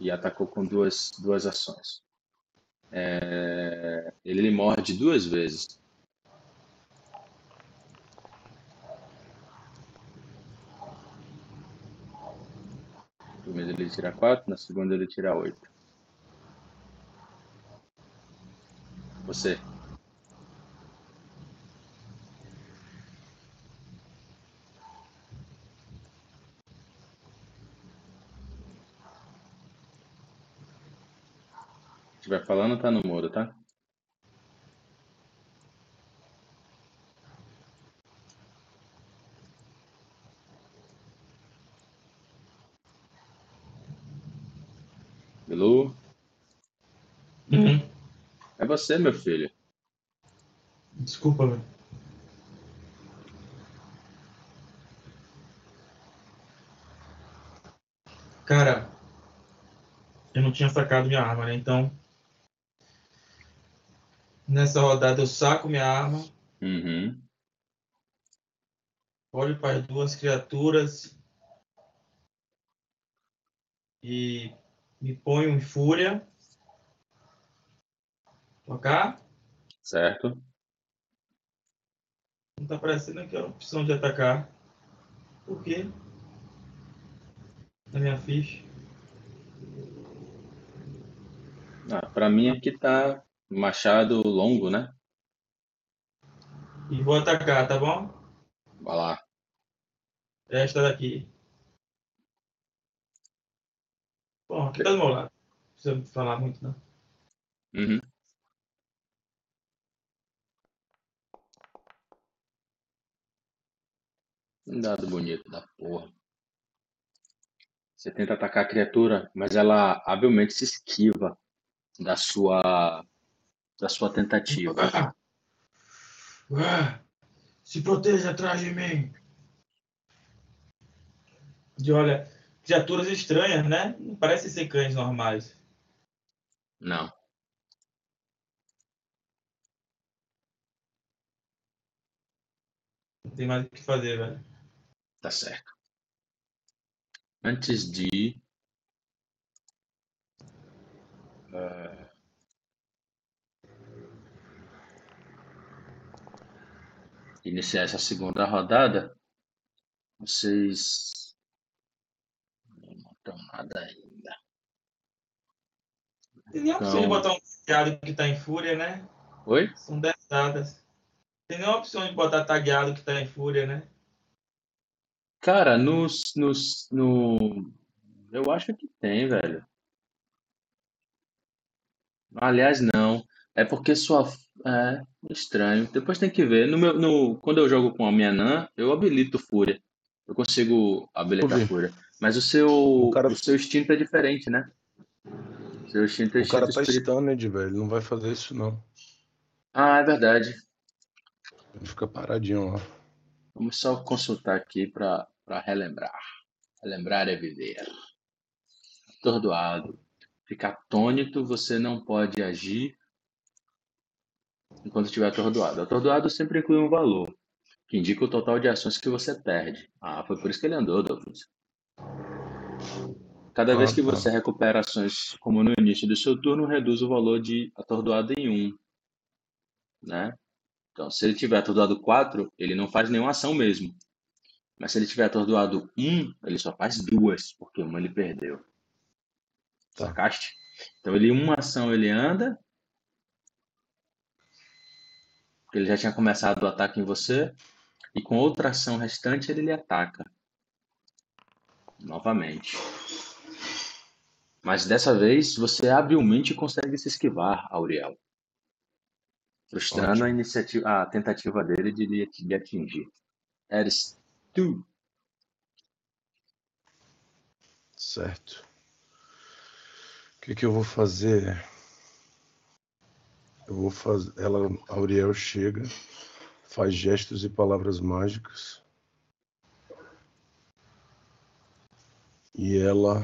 e atacou com duas, duas ações. É, ele morde duas vezes. Na primeira ele tira 4, na segunda ele tira 8. Você. Estiver falando, tá no mudo, tá? Bilu, Uhum. é você, meu filho. Desculpa, velho. Cara, eu não tinha sacado minha arma, né? Então, nessa rodada eu saco minha arma, Uhum. olho para as duas criaturas e me ponho em fúria. Tocar? Certo? Não tá aparecendo aqui a opção de atacar. Por quê? Na minha ficha. Ah, pra mim aqui tá machado longo, né? E vou atacar, tá bom? Vai lá. Esta daqui. Bom, aqui tá do meu lado. Não precisa falar muito, não. Uhum. Um dado bonito da porra. Você tenta atacar a criatura, mas ela habilmente se esquiva da sua da sua tentativa. Ah! Ah! Se proteja atrás de mim. De olha, criaturas estranhas, né? Não parecem ser cães normais. Não. Não tem mais o que fazer, velho. Tá certo. Antes de. eh, iniciar essa segunda rodada, vocês não estão nada ainda. Tem nem a opção de Então- botar um tagueado que tá em fúria, né? Oi? São 10 dadas. Tem nem a opção de botar tagueado que tá em fúria, né? Cara, nos, nos, no. Eu acho que tem, velho. Aliás, não. É porque sua. É estranho. Depois tem que ver. No meu, no, quando eu jogo com a minha Nan, eu habilito Fúria. Eu consigo habilitar. Fúria. Mas o seu, O cara- o seu instinto é diferente, né? O seu instinto é O cara instinto tá espiritual. stunned, velho. Ele não vai fazer isso, não. Ah, é verdade. Ele fica paradinho lá. Vamos só consultar aqui para relembrar. Relembrar é viver. Atordoado. Ficar atônito, você não pode agir enquanto estiver atordoado. Atordoado sempre inclui um valor, que indica o total de ações que você perde. Ah, foi por isso que ele andou, Dolphins. Cada vez Ah, que tá. você recupera ações como no início do seu turno, reduz o valor de atordoado em 1. Né? Então, se ele tiver atordoado 4, ele não faz nenhuma ação mesmo. Mas se ele tiver atordoado um, ele só faz duas, porque uma ele perdeu. Tá. Sacaste? Então ele, uma ação ele anda. Porque ele já tinha começado o ataque em você. E com outra ação restante ele lhe ataca. Novamente. Mas dessa vez você habilmente consegue se esquivar, Auriel. Frustrando Ótimo. a, iniciativa, a tentativa dele de lhe atingir. Eres tu. Certo. O que, que eu vou fazer? Eu vou fazer. Ela, Auriel chega, faz gestos e palavras mágicas. E ela.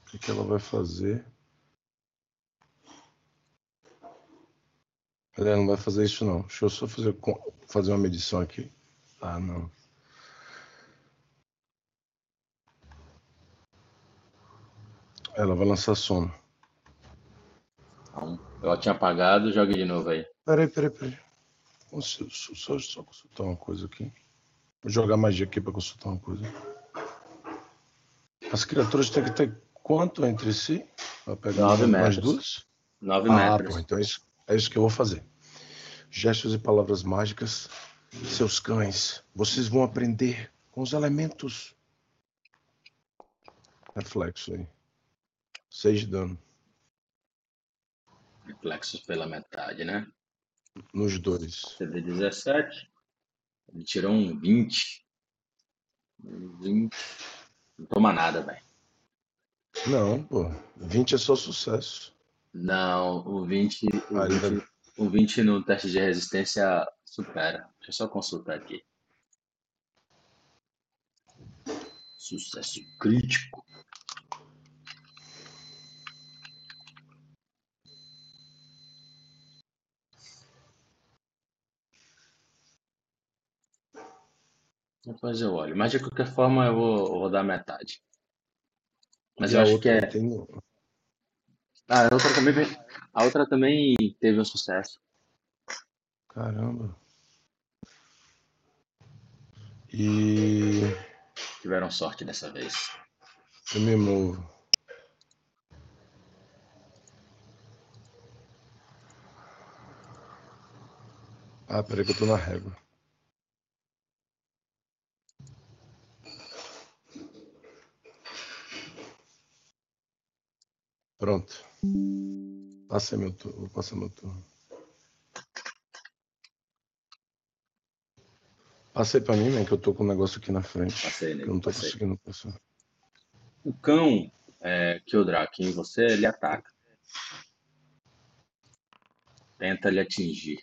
O que, que ela vai fazer? Ela não vai fazer isso não. Deixa eu só fazer, fazer uma medição aqui. Ah, não. Ela vai lançar sono. Então, eu tinha apagado, jogue de novo aí. Peraí, peraí, peraí. Só, só, só- consultar uma coisa aqui. Vou jogar magia aqui para consultar uma coisa. As criaturas têm que ter quanto entre si? Pra pegar Nove mais metros. duas? Nove Ah, metros. pô, então é isso, é isso que eu vou fazer. Gestos e palavras mágicas. Seus cães, vocês vão aprender com os elementos. Reflexo aí. Seis de dano. Reflexos pela metade, né? Nos dois. CD 17. Ele tirou um 20. Um 20. Não toma nada, velho. Não, pô. 20 é só sucesso. Não, o 20, o, Ah, ele 20, o 20 no teste de resistência supera. Deixa eu só consultar aqui. Sucesso crítico. Depois eu olho. Mas de qualquer forma eu vou, eu vou dar metade. Mas E eu acho que é. tem- Ah, a outra também, a outra também teve um sucesso. Caramba. E Tiveram sorte dessa vez. eu me movo. Ah, peraí que eu tô na régua. Pronto. Passa meu turno. Vou passar meu turno. Passei pra mim, né? Que eu tô com um negócio aqui na frente. Passei, nego, eu não tô passei. conseguindo passar. O cão, é, Kildrak, em você, ele ataca. Tenta lhe atingir.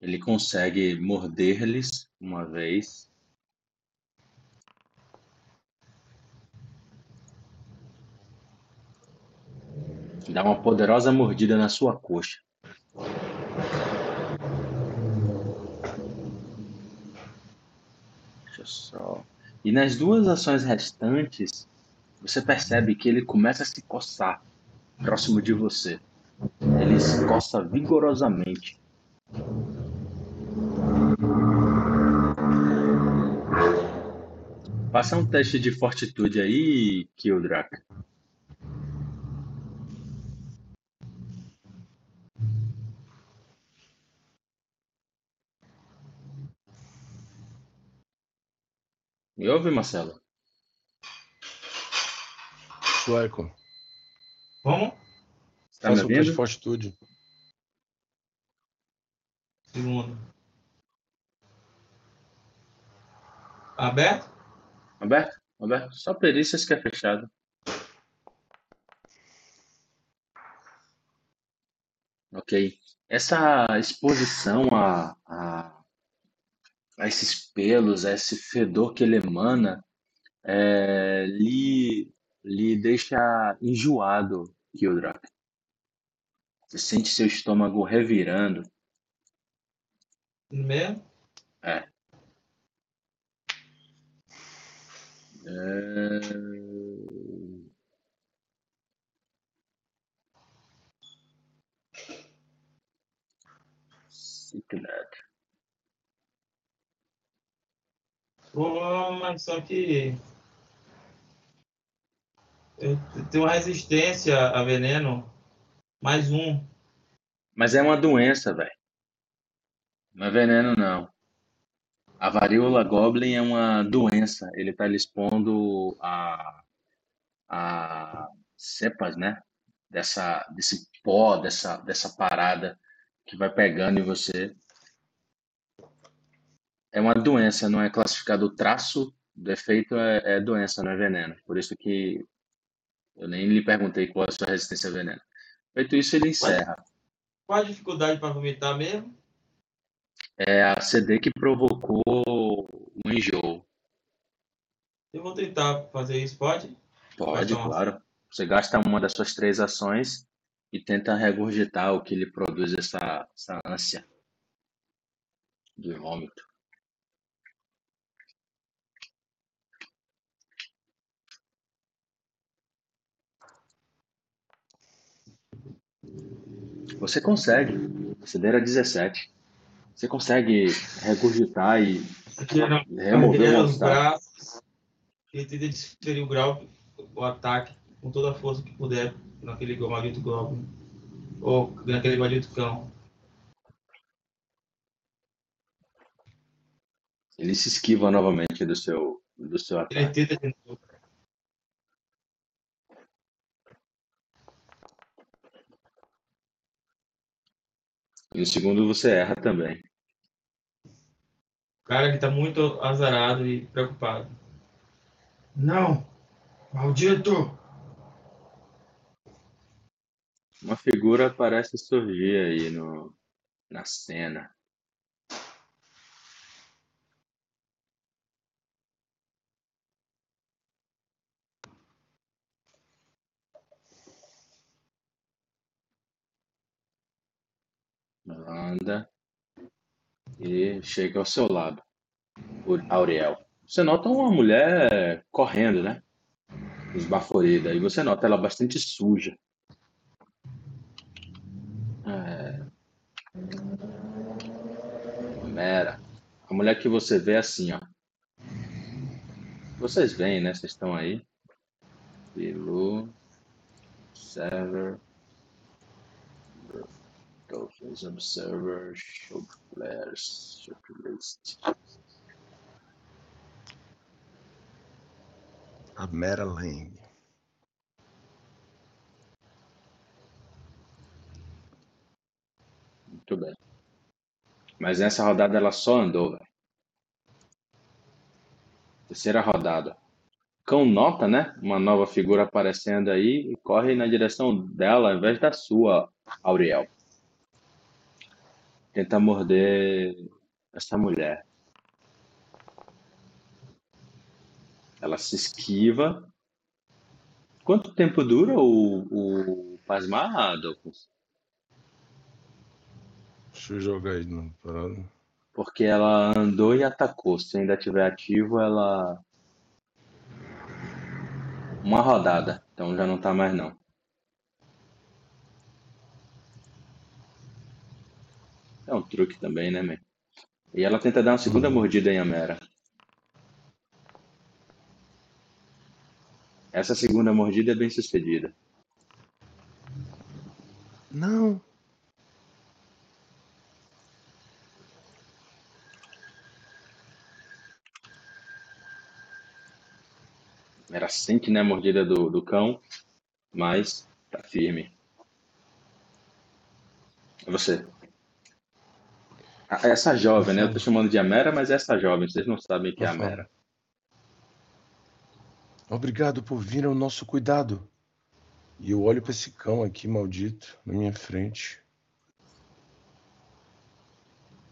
Ele consegue morder-lhes uma vez. Dá uma poderosa mordida na sua coxa. Deixa eu só. E nas duas ações restantes, você percebe que ele começa a se coçar próximo de você. Ele se coça vigorosamente. Passa um teste de fortitude aí, Kildrak. Me ouve, Marcelo? Sueco, Como? Tá me faça um teste de ouvindo? fortitude. Segundo. Aberto? Aberto? Aberto? Só perícias que é fechado. Ok. Essa exposição a, a, a esses pelos, a esse fedor que ele emana, é, lhe, lhe deixa enjoado, Kildrak. Você sente seu estômago revirando. Mesmo? É. É, Pô, mas só que. Eu tenho uma resistência a veneno. Mais um. Mas é uma doença, velho. Não é veneno, não. A varíola Goblin é uma doença. Ele está expondo a, a cepas, né? Dessa, desse pó, dessa, dessa parada que vai pegando em você. É uma doença, não é classificado o traço do efeito, é, é doença, não é veneno. Por isso que eu nem lhe perguntei qual é a sua resistência a veneno. Feito isso, ele encerra. Qual a dificuldade para vomitar mesmo? É a CD que provocou o enjoo. Eu vou tentar fazer isso, pode? Pode, claro. Você gasta uma das suas três ações e tenta regurgitar o que lhe produz essa, essa ânsia de vômito. Você consegue. Você dera 17. Você consegue regurgitar e remover o os braços e tenta desferir o grau, o ataque com toda a força que puder naquele maldito Goblin. Ou naquele maldito cão. Ele se esquiva novamente do seu, do seu ataque. Ele tenta de novo. E no segundo você erra também. O cara ele tá muito azarado e preocupado. Não! Maldito! Uma figura parece surgir aí no, na cena. Ela anda e chega ao seu lado, Auriel. Você nota uma mulher correndo, né? Esbaforida. E você nota ela bastante suja. É... Mera. A mulher que você vê é assim, ó. Vocês veem, né? Vocês estão aí. Bilu, server, Show Players, Show List. A Mera Lang. Muito bem. Mas nessa rodada ela só andou, velho. Terceira rodada. Cão nota, né? Uma nova figura aparecendo aí e corre na direção dela ao invés da sua, Auriel. Tenta morder essa mulher. Ela se esquiva. Quanto tempo dura o, o pasmar, Douglas? Deixa eu jogar aí na parada. Porque ela andou e atacou. Se ainda estiver ativo, ela. Uma rodada. Então já não tá mais não. É um truque também, né, man? E ela tenta dar uma segunda mordida em Amera. Essa segunda mordida é bem sucedida. Não. Era sente né, a mordida do, do cão, mas tá firme. É você. Ah, Essa jovem, né? Eu tô chamando de Amera, mas é essa jovem. Vocês não sabem que é. Amera. Obrigado por vir ao nosso cuidado. E eu olho para esse cão aqui, maldito, na minha frente.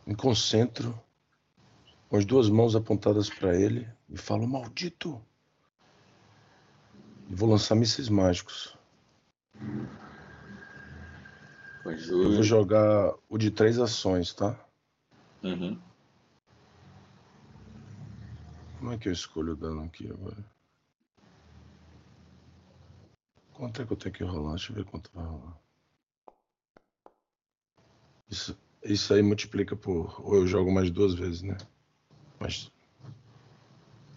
Me concentro, com as duas mãos apontadas para ele, e falo: Maldito! E vou lançar mísseis mágicos. Eu vou jogar o de três ações, tá? Uhum. Como é que eu escolho o dano aqui agora? Quanto é que eu tenho que rolar? Deixa eu ver quanto vai rolar. Isso, isso aí multiplica por. Ou eu jogo mais duas vezes, né? Mas.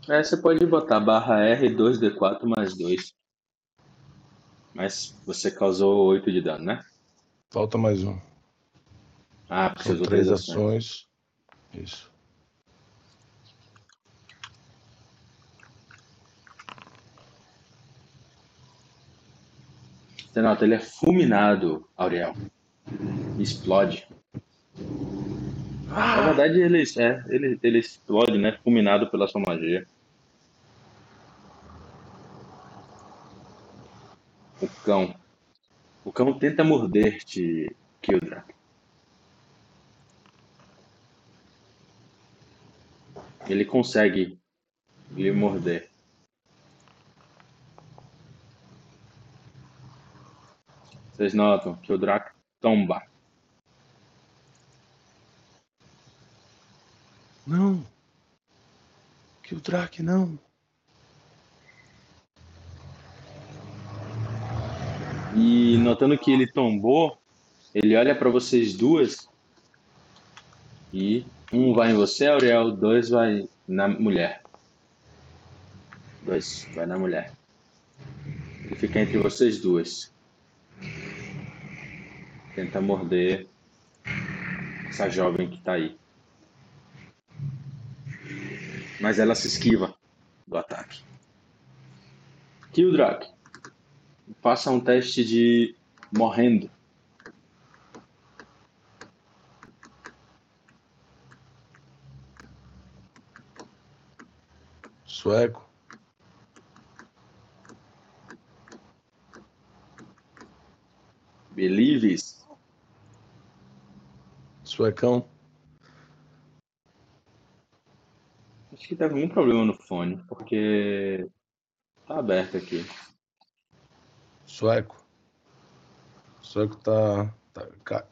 É, você pode botar barra R 2D4 mais 2. Mas você causou 8 de dano, né? Falta mais um. Ah, você São três ações. Isso. Você nota, ele é fulminado, Auriel. Explode. Na verdade, ele, é, ele, ele explode, né? Fulminado pela sua magia. O cão. O cão tenta morder-te, Kildra. Ele consegue lhe morder. Vocês notam que o Draco tomba. Não. Que o Drake não. E notando que ele tombou, ele olha para vocês duas e um vai em você, Auriel, dois vai na mulher. Dois vai na mulher. Ele fica entre vocês duas. Tenta morder essa jovem que tá aí. Mas ela se esquiva do ataque. Kildrak, faça um teste de morrendo. Sueco. Believes. Suecão. Acho que teve algum problema no fone, porque tá aberto aqui. Sueco. Sueco tá. tá ca-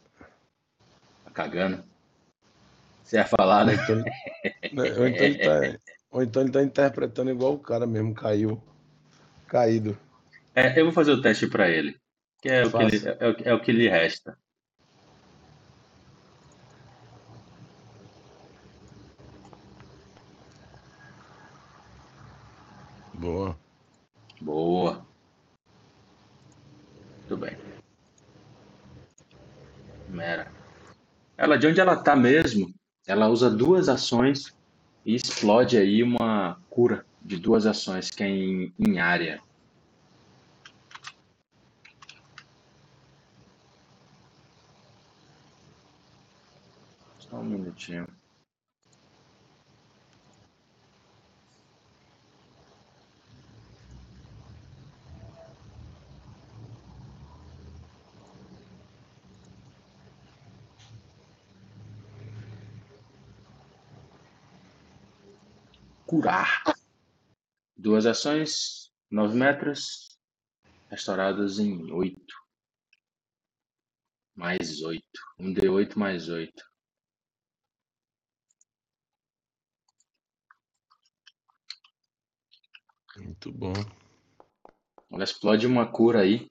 Tá cagando. Você ia falar, né? Então, ou, então ele tá, [laughs] ou então ele tá interpretando igual o cara mesmo, caiu. Caído. É, eu vou fazer o teste pra ele. Que é, o que ele, é, o, é o que lhe resta. Boa. Boa. Muito bem. Mera. Ela, de onde ela tá mesmo, ela usa duas ações e explode aí uma cura de duas ações, que é em, em área. Só um minutinho. Curar. Duas ações, nove metros, restaurados em oito. Mais oito. Um d oito mais oito. Muito bom. Ela explode uma cura aí.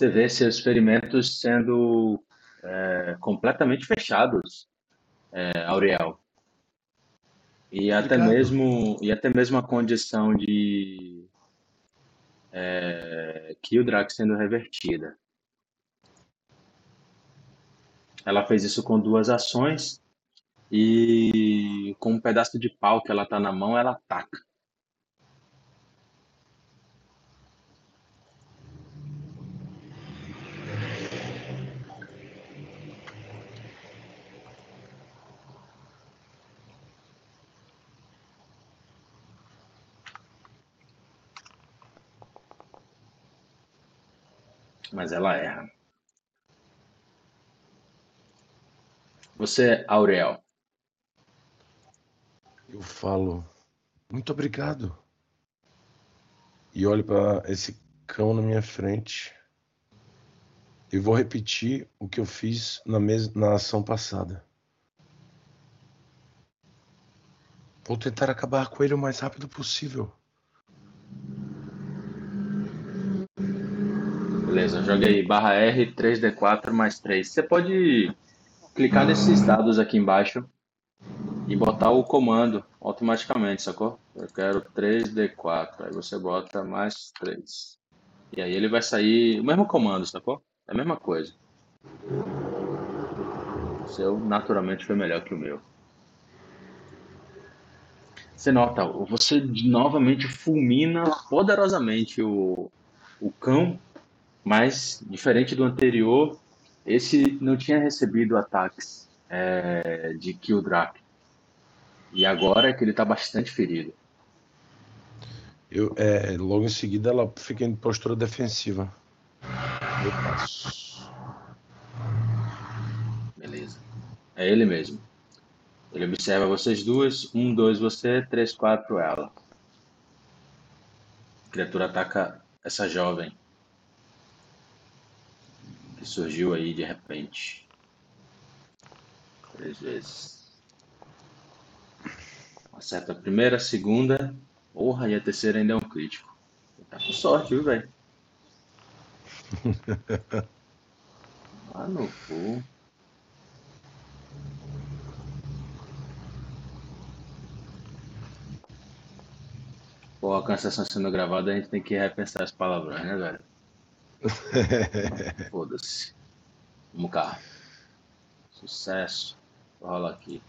Você vê seus ferimentos sendo é, completamente fechados, é, Auriel. E até Obrigado. mesmo e até mesmo a condição de é, Kildrak sendo revertida. Ela fez isso com duas ações e com um pedaço de pau que ela tá na mão, ela ataca. Mas ela erra. Você, Aurel. Eu falo, muito obrigado. E olho para esse cão na minha frente. E vou repetir o que eu fiz na, mes na ação passada. Vou tentar acabar com ele o mais rápido possível. Beleza, joga aí barra R 3D4 mais 3. Você pode clicar nesses dados aqui embaixo e botar o comando automaticamente, sacou? Eu quero 3D4, aí você bota mais 3. E aí ele vai sair o mesmo comando, sacou? É a mesma coisa. O seu naturalmente foi melhor que o meu. Você nota, você novamente fulmina poderosamente o, o cão, mas diferente do anterior, esse não tinha recebido ataques é, de Kill Drap. E agora é que ele está bastante ferido. Eu, é, logo em seguida ela fica em postura defensiva. Eu passo. Beleza. É ele mesmo. Ele observa vocês duas. Um, dois você, três, quatro ela. A criatura ataca essa jovem. Que surgiu aí de repente. Três vezes. Acerta a primeira, a segunda. Porra, e a terceira ainda é um crítico. Tá com sorte, viu, velho? [laughs] Ah, no cu. Pô, a cansação sendo gravada, a gente tem que repensar as palavras, né, velho? [laughs] Foda-se. Vamos cá. Sucesso. Rola aqui.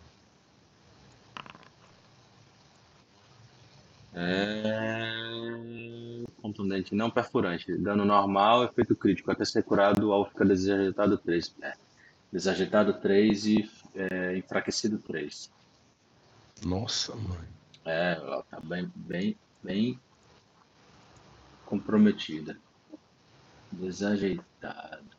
É... Contundente, não perfurante. Dano normal, efeito crítico. Até ser curado ao ficar desajeitado 3. É. Desajeitado 3 e é, enfraquecido 3. Nossa, mãe. É, ela tá bem, bem, bem comprometida. Desajeitado.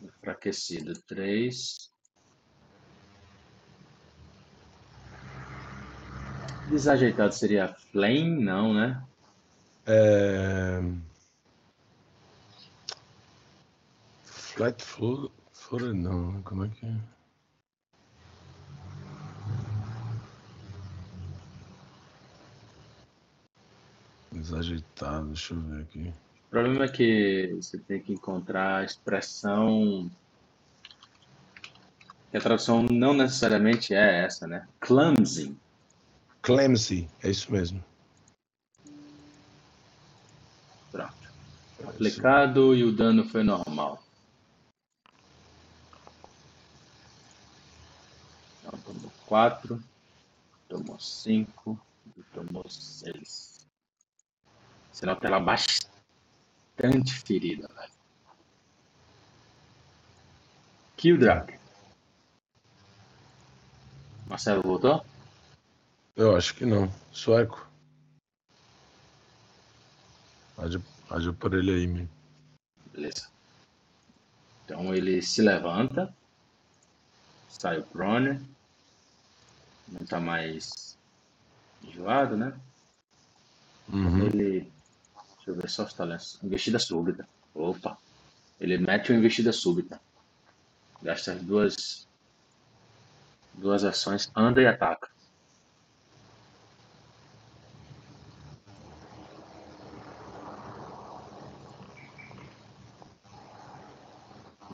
Enfraquecido 3. Desajeitado seria flame? Não, né? É... Foot, footed não, como é que é? Desajeitado, deixa eu ver aqui. O problema é que você tem que encontrar a expressão. Que a tradução não necessariamente é essa, né? Clumsy. Clemsy, é isso mesmo. Pronto. Aplicado e o dano foi normal. Então, tomou 4, tomou 5 e tomou 6. Você nota ela bastante ferida, velho. Kildrak. Marcelo voltou? Eu acho que não. Sueco. Age, age por ele aí, meu. Beleza. Então ele se levanta, sai o prone, não tá mais enjoado, né? Uhum. Ele. Deixa eu ver só os talentos. Investida súbita. Opa! Ele mete uma investida súbita. Gasta as duas. Duas ações, anda e ataca.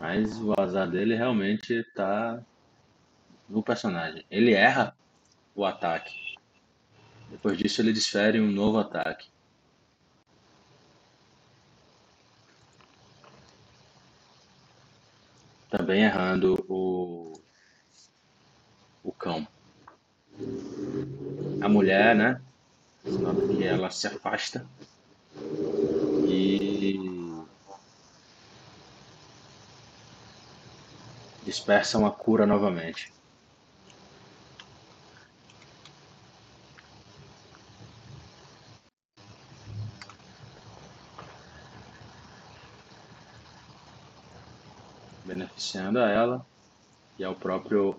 Mas o azar dele realmente tá no personagem. Ele erra o ataque. Depois disso ele desfere um novo ataque. Também errando o, o cão. A mulher, né? Que ela se afasta e dispersam a cura novamente. Beneficiando a ela e ao próprio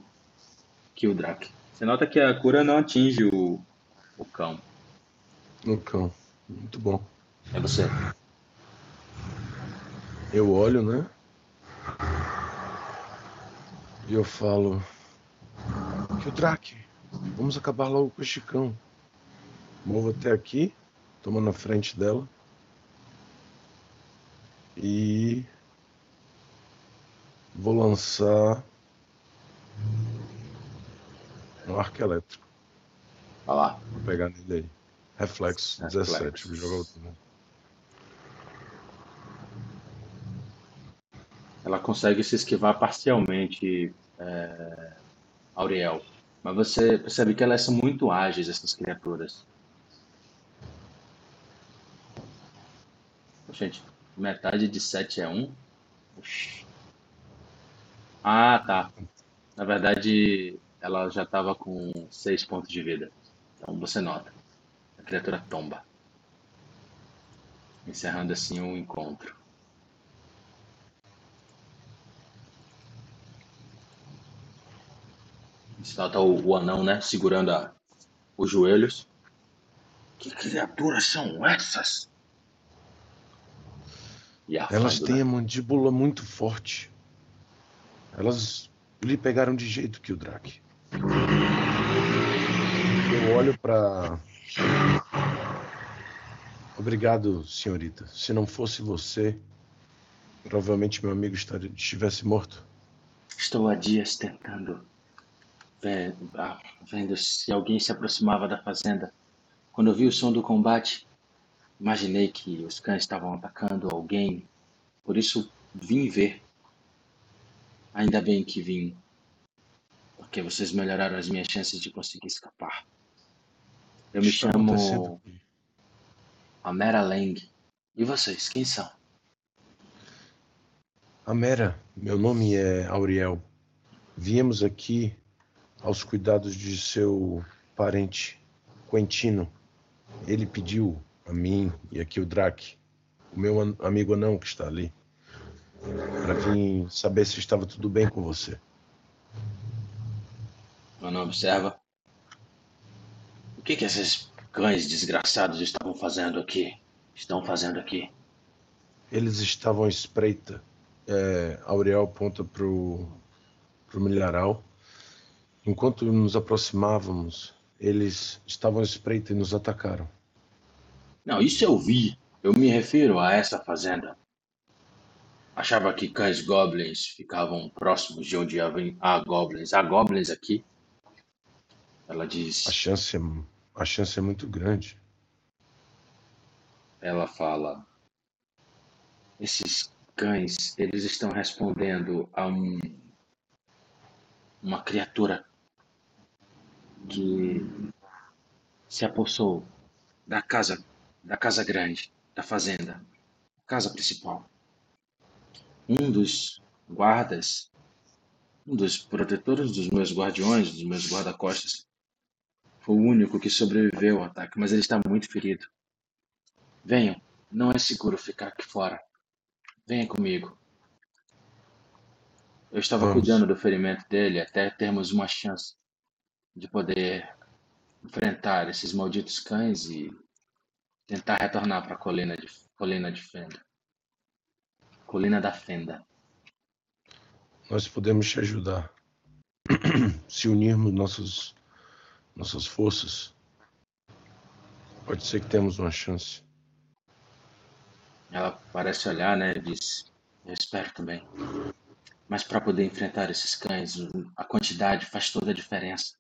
Kildrak. Você nota que a cura não atinge o, o cão. No cão. Muito bom. É você. Eu olho, né? E eu falo. O Drake, Vamos acabar logo com o Chicão. Movo até aqui, toma na frente dela. E vou lançar um arco elétrico. Vai lá. Vou pegar nele aí. Reflexo, Reflexo. 17. Vou jogar outro. né? Ela consegue se esquivar parcialmente, é, Auriel. Mas você percebe que elas são muito ágeis, essas criaturas. Gente, metade de 7 é 1. Oxi. Ah, tá. Na verdade, ela já estava com 6 pontos de vida. Então você nota. A criatura tomba. Encerrando assim o encontro. Você nota o, o anão, né? Segurando a- os joelhos. Que criaturas são essas? E Elas têm a mandíbula muito forte. Elas lhe pegaram de jeito que o Drake. Eu olho pra. Obrigado, senhorita. Se não fosse você, provavelmente meu amigo estaria- estivesse morto. Estou há dias tentando ah, vendo se alguém se aproximava da fazenda. Quando eu vi o som do combate, imaginei que os cães estavam atacando alguém. Por isso vim ver. Ainda bem que vim, porque vocês melhoraram as minhas chances de conseguir escapar. Eu me Está chamo Amera Lang. E vocês, quem são? Amera, meu nome é Auriel. Viemos aqui aos cuidados de seu parente, Quentino. Ele pediu a mim e aqui o Drake, o meu amigo anão que está ali, para vir saber se estava tudo bem com você. Nome observa. O que, que esses cães desgraçados estavam fazendo aqui? Estão fazendo aqui? Eles estavam à espreita. É, Auriel aponta pro, pro milharal. Enquanto nos aproximávamos, eles estavam à espreita e nos atacaram. Não, isso eu vi. Eu me refiro a essa fazenda. Achava que cães goblins ficavam próximos de onde há goblins. Há goblins aqui? Ela diz. A chance é, a chance é muito grande. Ela fala. Esses cães, eles estão respondendo a um uma criatura que se apossou da casa, da casa grande, da fazenda, casa principal. Um dos guardas, um dos protetores dos meus guardiões, dos meus guarda-costas, foi o único que sobreviveu ao ataque, mas ele está muito ferido. Venham, não é seguro ficar aqui fora. Venha comigo. Eu estava Vamos. cuidando do ferimento dele até termos uma chance de poder enfrentar esses malditos cães e tentar retornar para a colina de colina de Fenda. Colina da Fenda. Nós podemos te ajudar. [clears throat] Se unirmos nossas, nossas forças, pode ser que temos uma chance. Ela parece olhar, né? Diz: Eu espero também. Mas para poder enfrentar esses cães, a quantidade faz toda a diferença.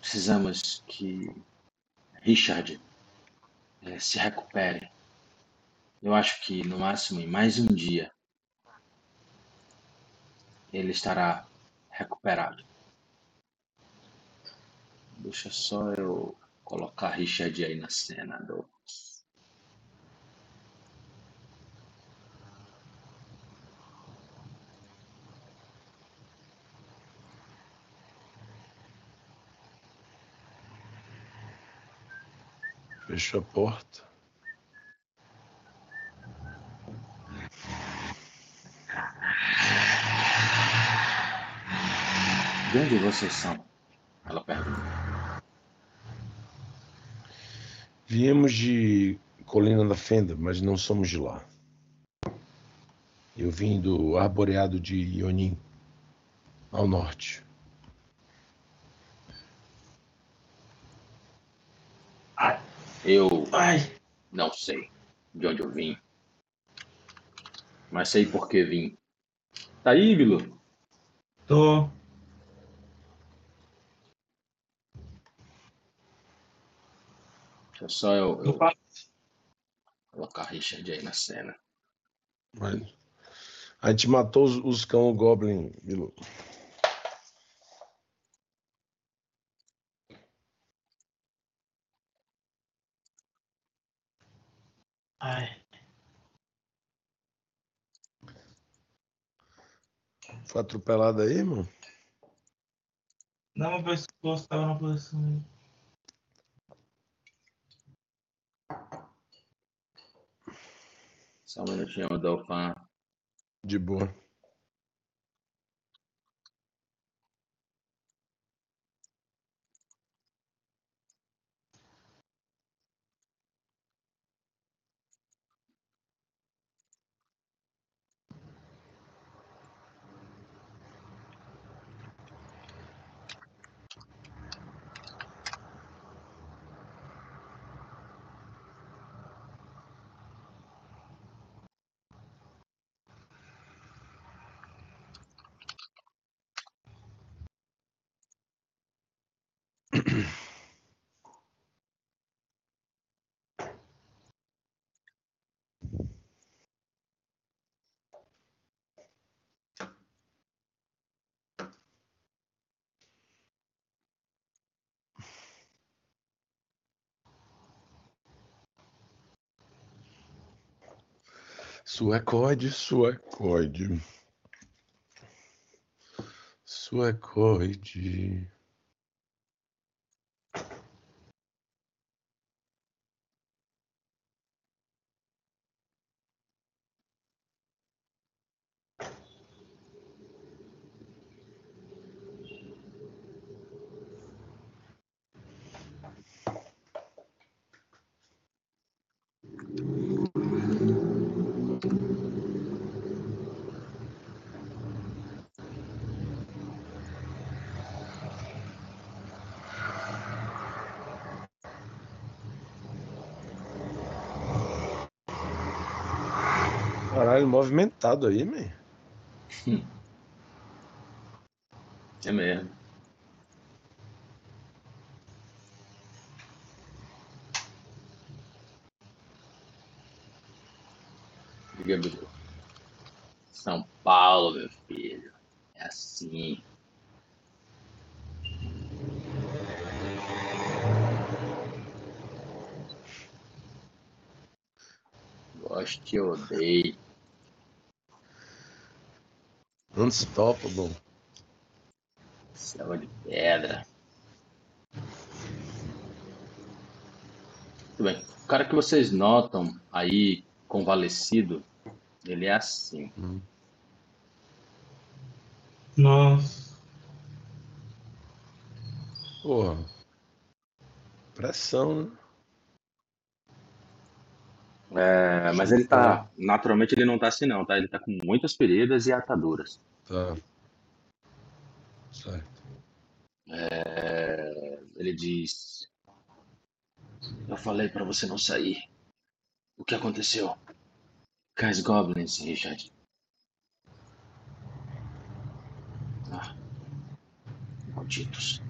Precisamos que Richard eh, se recupere. Eu acho que no máximo em mais um dia ele estará recuperado. Deixa só eu colocar Richard aí na cena do. Fecho a porta. De onde vocês são? Ela pergunta. Viemos de Colina da Fenda, mas não somos de lá. Eu vim do arboreado de Ionin, ao norte. Ai. Eu Ai. não sei de onde eu vim, mas sei por que vim. Tá aí, Bilo? Tô. Deixa só eu, eu colocar Richard aí na cena. Mas... A gente matou os, os cão Goblin, Bilu. Ai. Foi atropelado aí, irmão? Não, meu pescoço tava na posição. Só um minutinho, Dolphin. De boa. Suecoide, suecoide. Suecoide. Caralho, movimentado aí, man. [laughs] É mesmo. Bilu. São Paulo, meu filho. É assim. Goste e odeie. Unstoppable. Selva de pedra. Muito bem. O cara que vocês notam aí, convalescido, ele é assim. Hum. Nossa. Porra. Pressão, né? É, mas ele tá. Naturalmente ele não tá assim, não, tá? Ele tá com muitas feridas e ataduras. Tá. Certo. É, ele diz: Eu falei pra você não sair. O que aconteceu? Cais Goblins, Richard. Ah, malditos.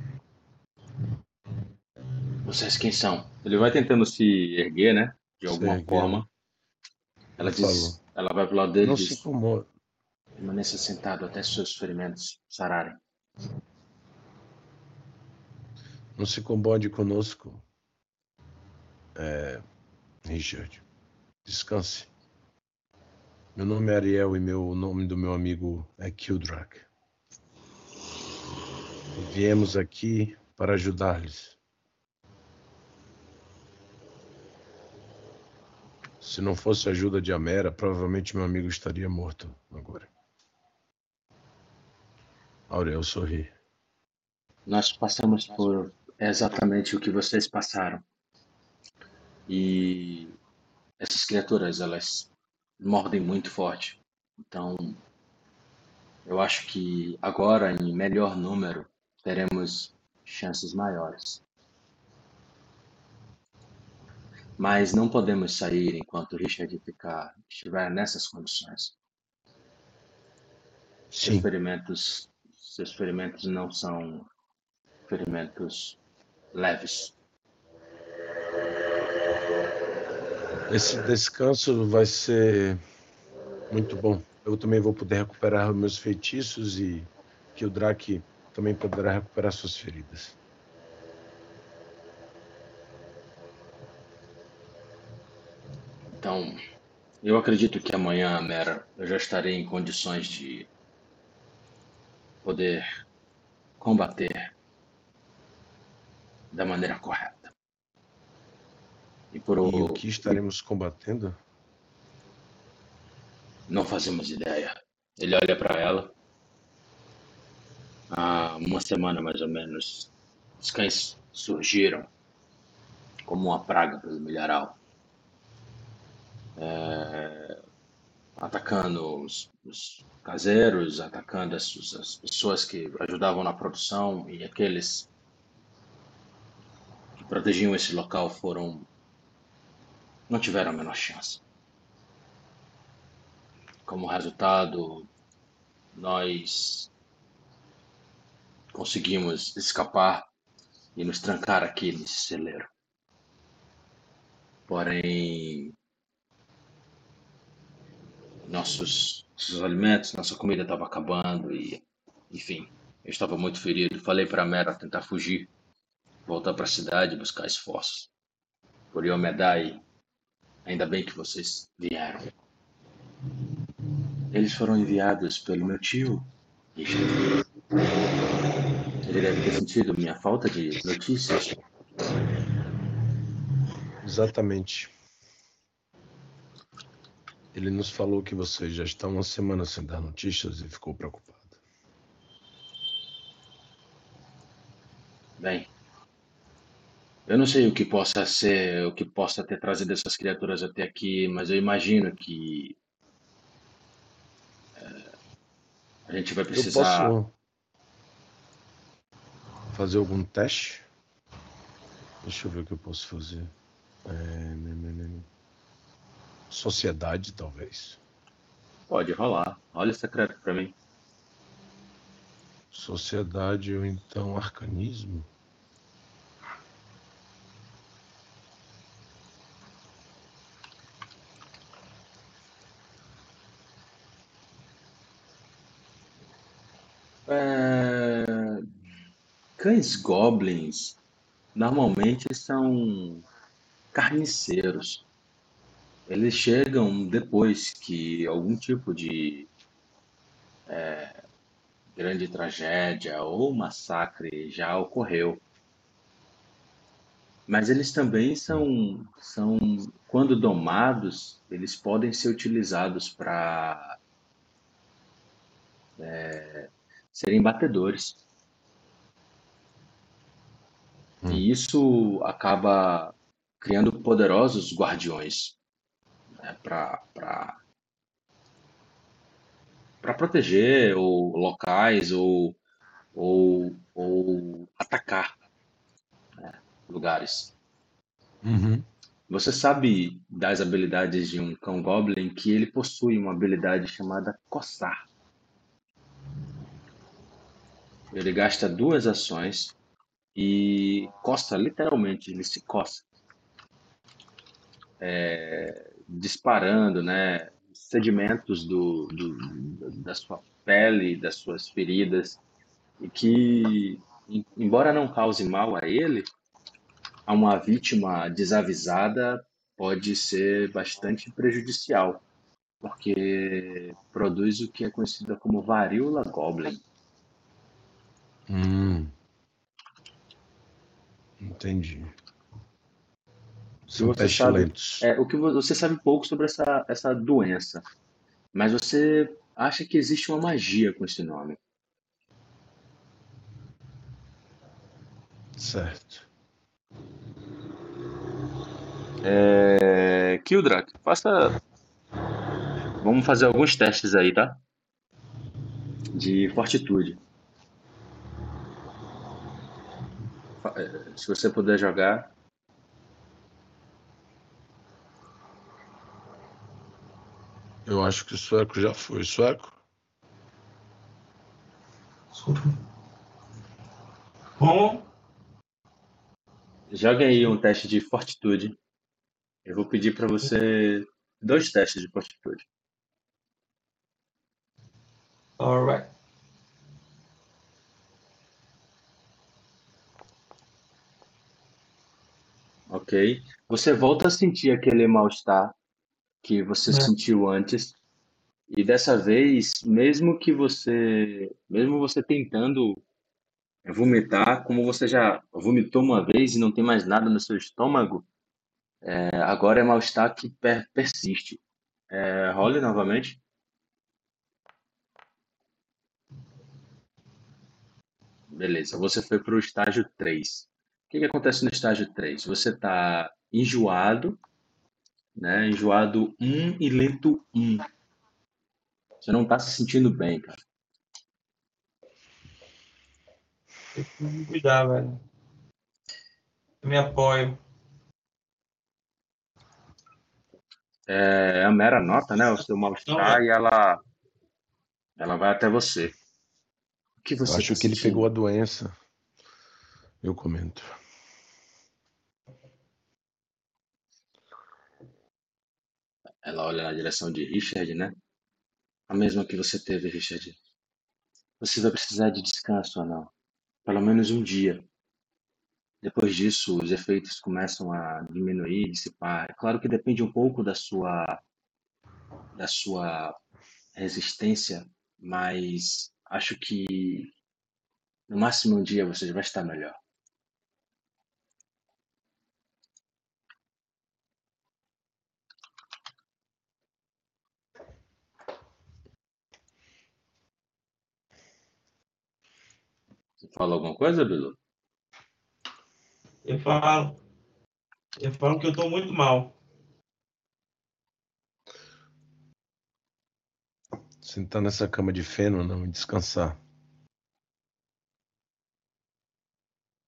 Vocês quem são? Ele vai tentando se erguer, né? De Se alguma forma. Ela diz: Falou. Ela vai pro lado dele e Não se diz: incomoda. Permaneça sentado até seus ferimentos sararem. Não se incomode conosco. É, Richard. Descanse. Meu nome é Ariel e meu o nome do meu amigo é Kildrak. Viemos aqui para ajudar-lhes. Se não fosse a ajuda de Amera, provavelmente meu amigo estaria morto agora. Aurel sorri. Nós passamos por exatamente o que vocês passaram. E essas criaturas, elas mordem muito forte. Então, eu acho que agora, em melhor número, teremos chances maiores. Mas não podemos sair enquanto Richard ficar, estiver nessas condições. Sim. ferimentos, seus ferimentos não são ferimentos leves. Esse descanso vai ser muito bom. Eu também vou poder recuperar meus feitiços e que o Drake também poderá recuperar suas feridas. Então, eu acredito que amanhã, Mera, eu já estarei em condições de poder combater da maneira correta. E por E o que estaremos combatendo? não fazemos ideia. Ele olha para ela. Há uma semana mais ou menos, os cães surgiram como uma praga pelo milharal, É, atacando os, os caseiros, atacando as, as pessoas que ajudavam na produção e aqueles que protegiam esse local foram não tiveram a menor chance. Como resultado, nós conseguimos escapar e nos trancar aqui nesse celeiro. Porém, nossos, nossos alimentos, nossa comida estava acabando e, enfim, eu estava muito ferido. Falei para a Mera tentar fugir, voltar para a cidade e buscar esforços. Por Yomedai, ainda bem que vocês vieram. Eles foram enviados pelo meu tio. Ele deve ter sentido minha falta de notícias. Exatamente. Ele nos falou que você já está uma semana sem dar notícias e ficou preocupado. Bem, eu não sei o que possa ser, o que possa ter trazido essas criaturas até aqui, mas eu imagino que eh, a gente vai Eu precisar. posso fazer algum teste? Deixa eu ver o que eu posso fazer. É, né, né, né. Sociedade, talvez. Pode rolar. Olha o secreto para mim. Sociedade ou então arcanismo. É, Cães goblins normalmente são carniceiros. Eles chegam depois que algum tipo de grande tragédia ou massacre já ocorreu. Mas eles também são, são quando domados, eles podem ser utilizados para serem batedores. Hum. E isso acaba criando poderosos guardiões né, para proteger ou locais ou, ou, ou atacar né, lugares. Uhum. Você sabe das habilidades de um cão goblin que ele possui uma habilidade chamada coçar. Ele gasta duas ações e coça, literalmente, ele se coça. É, disparando, né, sedimentos do, do, da sua pele, das suas feridas, e que, em- embora não cause mal a ele, a uma vítima desavisada pode ser bastante prejudicial, porque produz o que é conhecido como varíola goblin. Hum. Entendi. São você sabe- pestilentos. É, o que vo- você sabe pouco sobre essa, essa doença, mas você acha que existe uma magia com esse nome. Certo. É... Kildrak, faça. Vamos fazer alguns testes aí, tá? De fortitude. É, Se você puder jogar. Eu acho que o sueco já foi. Sueco? Desculpa. Bom, Joga aí um teste de fortitude. Eu vou pedir para você dois testes de fortitude. alright. Ok? Você volta a sentir aquele mal-estar que você É. sentiu antes. E dessa vez, mesmo que você, mesmo você tentando vomitar, como você já vomitou uma vez e não tem mais nada no seu estômago, é, agora é mal-estar que per- persiste. É, role novamente. Beleza, você foi para o estágio 3. O que que acontece no estágio 3? Você está enjoado, né? Enjoado 1 e lento 1. Você não está se sentindo bem, cara. Tem que me cuidar, velho. Eu me apoio. É, a Mera nota, né, o seu mal-estar e ela, ela vai até você. O que Eu você acho tá que ele sentindo? pegou a doença. Eu comento. Ela olha na direção de Richard, né? A mesma que você teve, Richard. Você vai precisar de descanso não? Pelo menos um dia. Depois disso, os efeitos começam a diminuir, dissipar. É claro que depende um pouco da sua da sua resistência, mas acho que no máximo um dia você já vai estar melhor. Você fala alguma coisa, Bilu? Eu falo. Eu falo que eu tô muito mal. Sentar nessa cama de feno, não, e descansar.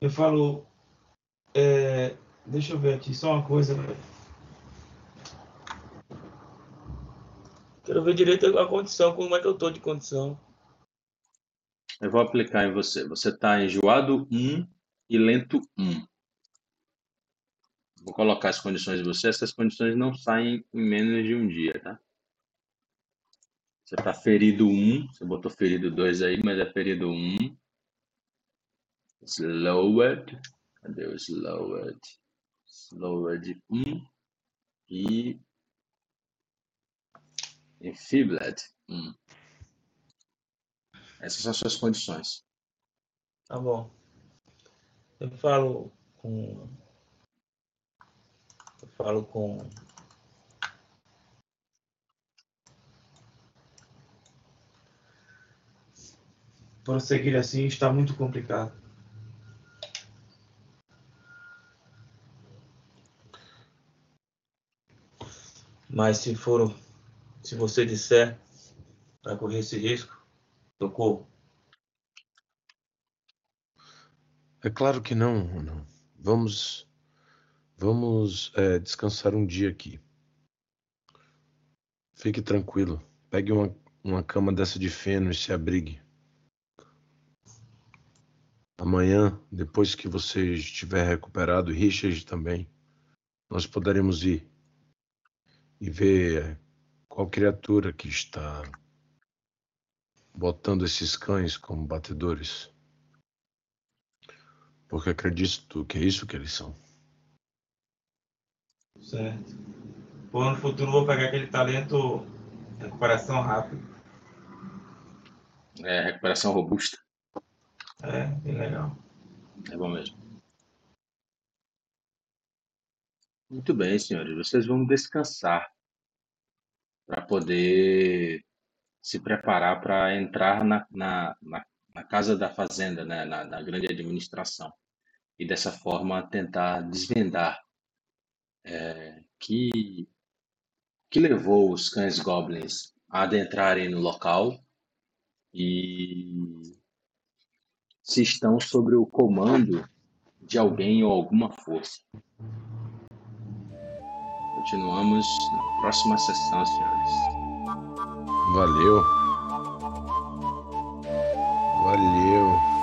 Eu falo. é, deixa eu ver aqui só uma coisa, velho. Quero ver direito a condição, como é que eu tô de condição. Eu vou aplicar em você. Você está enjoado 1 e lento 1. Vou colocar as condições de você. Essas condições não saem em menos de um dia, tá? Você está ferido 1. Você botou ferido 2 aí, mas é ferido 1. Slowed. Cadê o slowed? Slowed 1. E enfeebled 1. Essas são as suas condições. Tá bom. Eu falo com. Eu falo com. Prosseguir assim está muito complicado. Mas se for. Se você disser para correr esse risco, corro. É claro que não, não. Vamos, vamos é, descansar um dia aqui. Fique tranquilo. Pegue uma, uma cama dessa de feno e se abrigue. Amanhã, depois que você estiver recuperado, Richard também, nós poderemos ir e ver qual criatura que está botando esses cães como batedores. Porque acredito que é isso que eles são. Certo. Pô, no futuro eu vou pegar aquele talento recuperação rápida. É recuperação robusta. É, bem legal. É bom mesmo. Muito bem, senhores. Vocês vão descansar para poder se preparar para entrar na, na, na, na casa da fazenda, né? na, na grande administração. E dessa forma tentar desvendar é, que, que levou os cães goblins a adentrarem no local e se estão sobre o comando de alguém ou alguma força. Continuamos na próxima sessão, senhores. Valeu. Valeu.